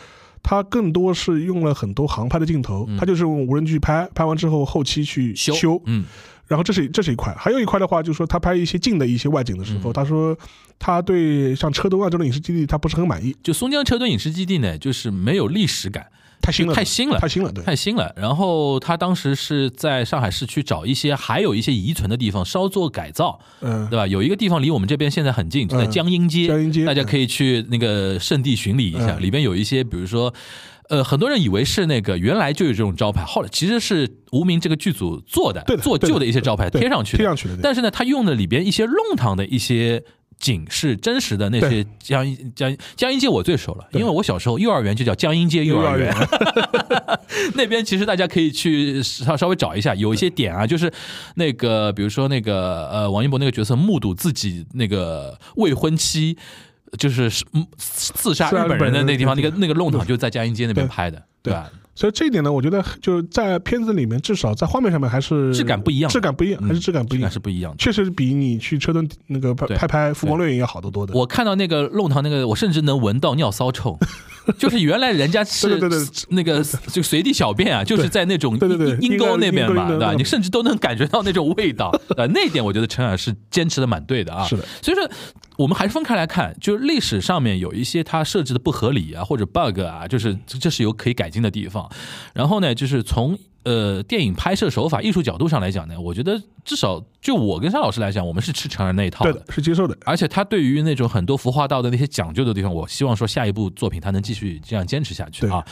他更多是用了很多航拍的镜头，他就是用无人机拍，拍完之后后期去修修，嗯。然后这是这是一块，还有一块的话，就是说他拍一些近的一些外景的时候，嗯。他说他对像车墩啊这种影视基地他不是很满意，就松江车墩影视基地呢，就是没有历史感，太新了，太新了太新了，对，太新了。然后他当时是在上海市区找一些还有一些遗存的地方稍作改造，嗯，对吧？有一个地方离我们这边现在很近，就在嗯江阴街，江阴街大家可以去那个圣地巡礼一下，嗯里边有一些，比如说。呃，很多人以为是那个原来就有这种招牌，后来其实是无名这个剧组做的，对的做旧的一些招牌贴上去的，贴上去的但是呢，他用的里边一些弄堂的一些景是真实的那些江阴江江阴街我最熟了，因为我小时候幼儿园就叫江阴街幼儿园，[laughs] 那边其实大家可以去稍稍微找一下，有一些点啊，就是那个比如说那个呃王一博那个角色目睹自己那个未婚妻。就是嗯刺杀日本人的那个地方，那个那个弄堂就在江阴街那边拍的，对吧？所以这一点呢，我觉得就在片子里面，至少在画面上面还是质感不一样质感不一样，嗯还是质感不一样是，不一样的。确实比你去车灯那个拍拍拍浮光掠影要好得多的。我看到那个弄堂那个，我甚至能闻到尿骚臭，[laughs] 就是原来人家是对对对那个就随地小便啊，就是在那种对对对阴阴沟那边嘛，对吧？你甚至都能感觉到那种味道，[laughs] 呃那一点我觉得陈耳是坚持的蛮对的啊。是的，所以说我们还是分开来看，就是历史上面有一些它设置的不合理啊，或者 bug 啊，就是这这是有可以改进的地方。然后呢，就是从呃电影拍摄手法、艺术角度上来讲呢，我觉得至少就我跟沙老师来讲，我们是吃成人那一套的是接受的。而且他对于那种很多服化道的那些讲究的地方，我希望说下一部作品他能继续这样坚持下去啊。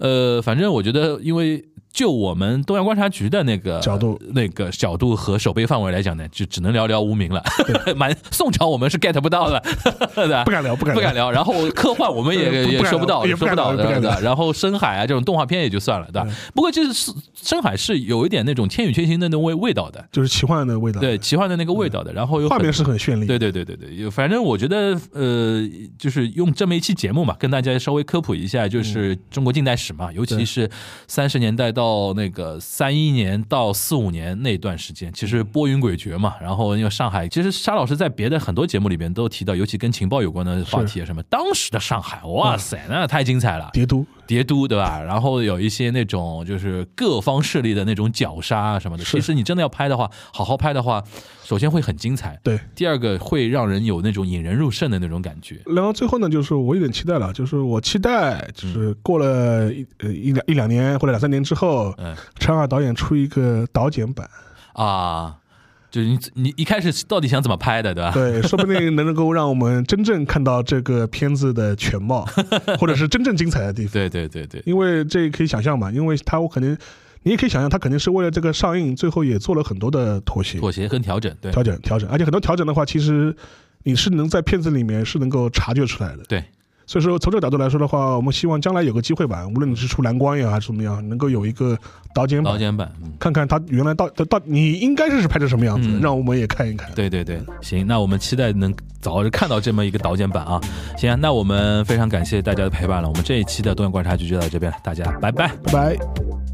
呃，反正我觉得，因为就我们东亚观察局的那个角度、那个角度和守备范围来讲呢，就只能聊聊无名了。[laughs] 蛮宋朝我们是 get 不到的，[laughs] 对吧不敢聊，不敢不敢聊。然后科幻我们也也说不到，聊也不到的？然后深海啊这种动画片也就算了，对吧？不过就是深海是有一点那种《千与千寻》的那种味味道的，就是奇幻的味道。对，奇幻的那个味道的。然后有画面是很绚丽。对对对对对，有反正我觉得呃，就是用这么一期节目嘛，跟大家稍微科普一下，就是中国近代史嘛，尤其是三十年代到那个三一年到四五年那段时间，其实波云诡谲嘛。然后因为上海，其实沙老师在别的很多节目里边都提到，尤其跟情报有关的话题啊，什么当时的上海，哇塞，那太精彩了。叠都叠都对吧？然后有一些那种就是各方势力的那种绞杀啊什么的。其实你真的要拍的话，好好拍的话，首先会很精彩，对。第二个会让人有那种引人入胜的那种感觉。然后最后呢，就是我有点期待了，就是我期待，就是过了一呃一两一两年或者两三年之后，嗯陈二导演出一个导剪版，啊，就是你你一开始到底想怎么拍的，对吧？对，说不定能够让我们真正看到这个片子的全貌，[laughs] 或者是真正精彩的地方。对对对对因为这可以想象嘛，因为他我肯定，你也可以想象，他肯定是为了这个上映，最后也做了很多的妥协、妥协跟调整，对调整、调整，而且很多调整的话，其实你是能在片子里面是能够察觉出来的。对。所以说，从这个角度来说的话，我们希望将来有个机会吧，无论你是出蓝光也好还是怎么样，能够有一个导剪版，导剪版，嗯。看看他原来到到到你应该是拍成什么样子，嗯让我们也看一看。对对对，行，那我们期待能早日看到这么一个导剪版啊！行啊，那我们非常感谢大家的陪伴了，我们这一期的东阳观察局就到这边了，大家拜拜。拜拜。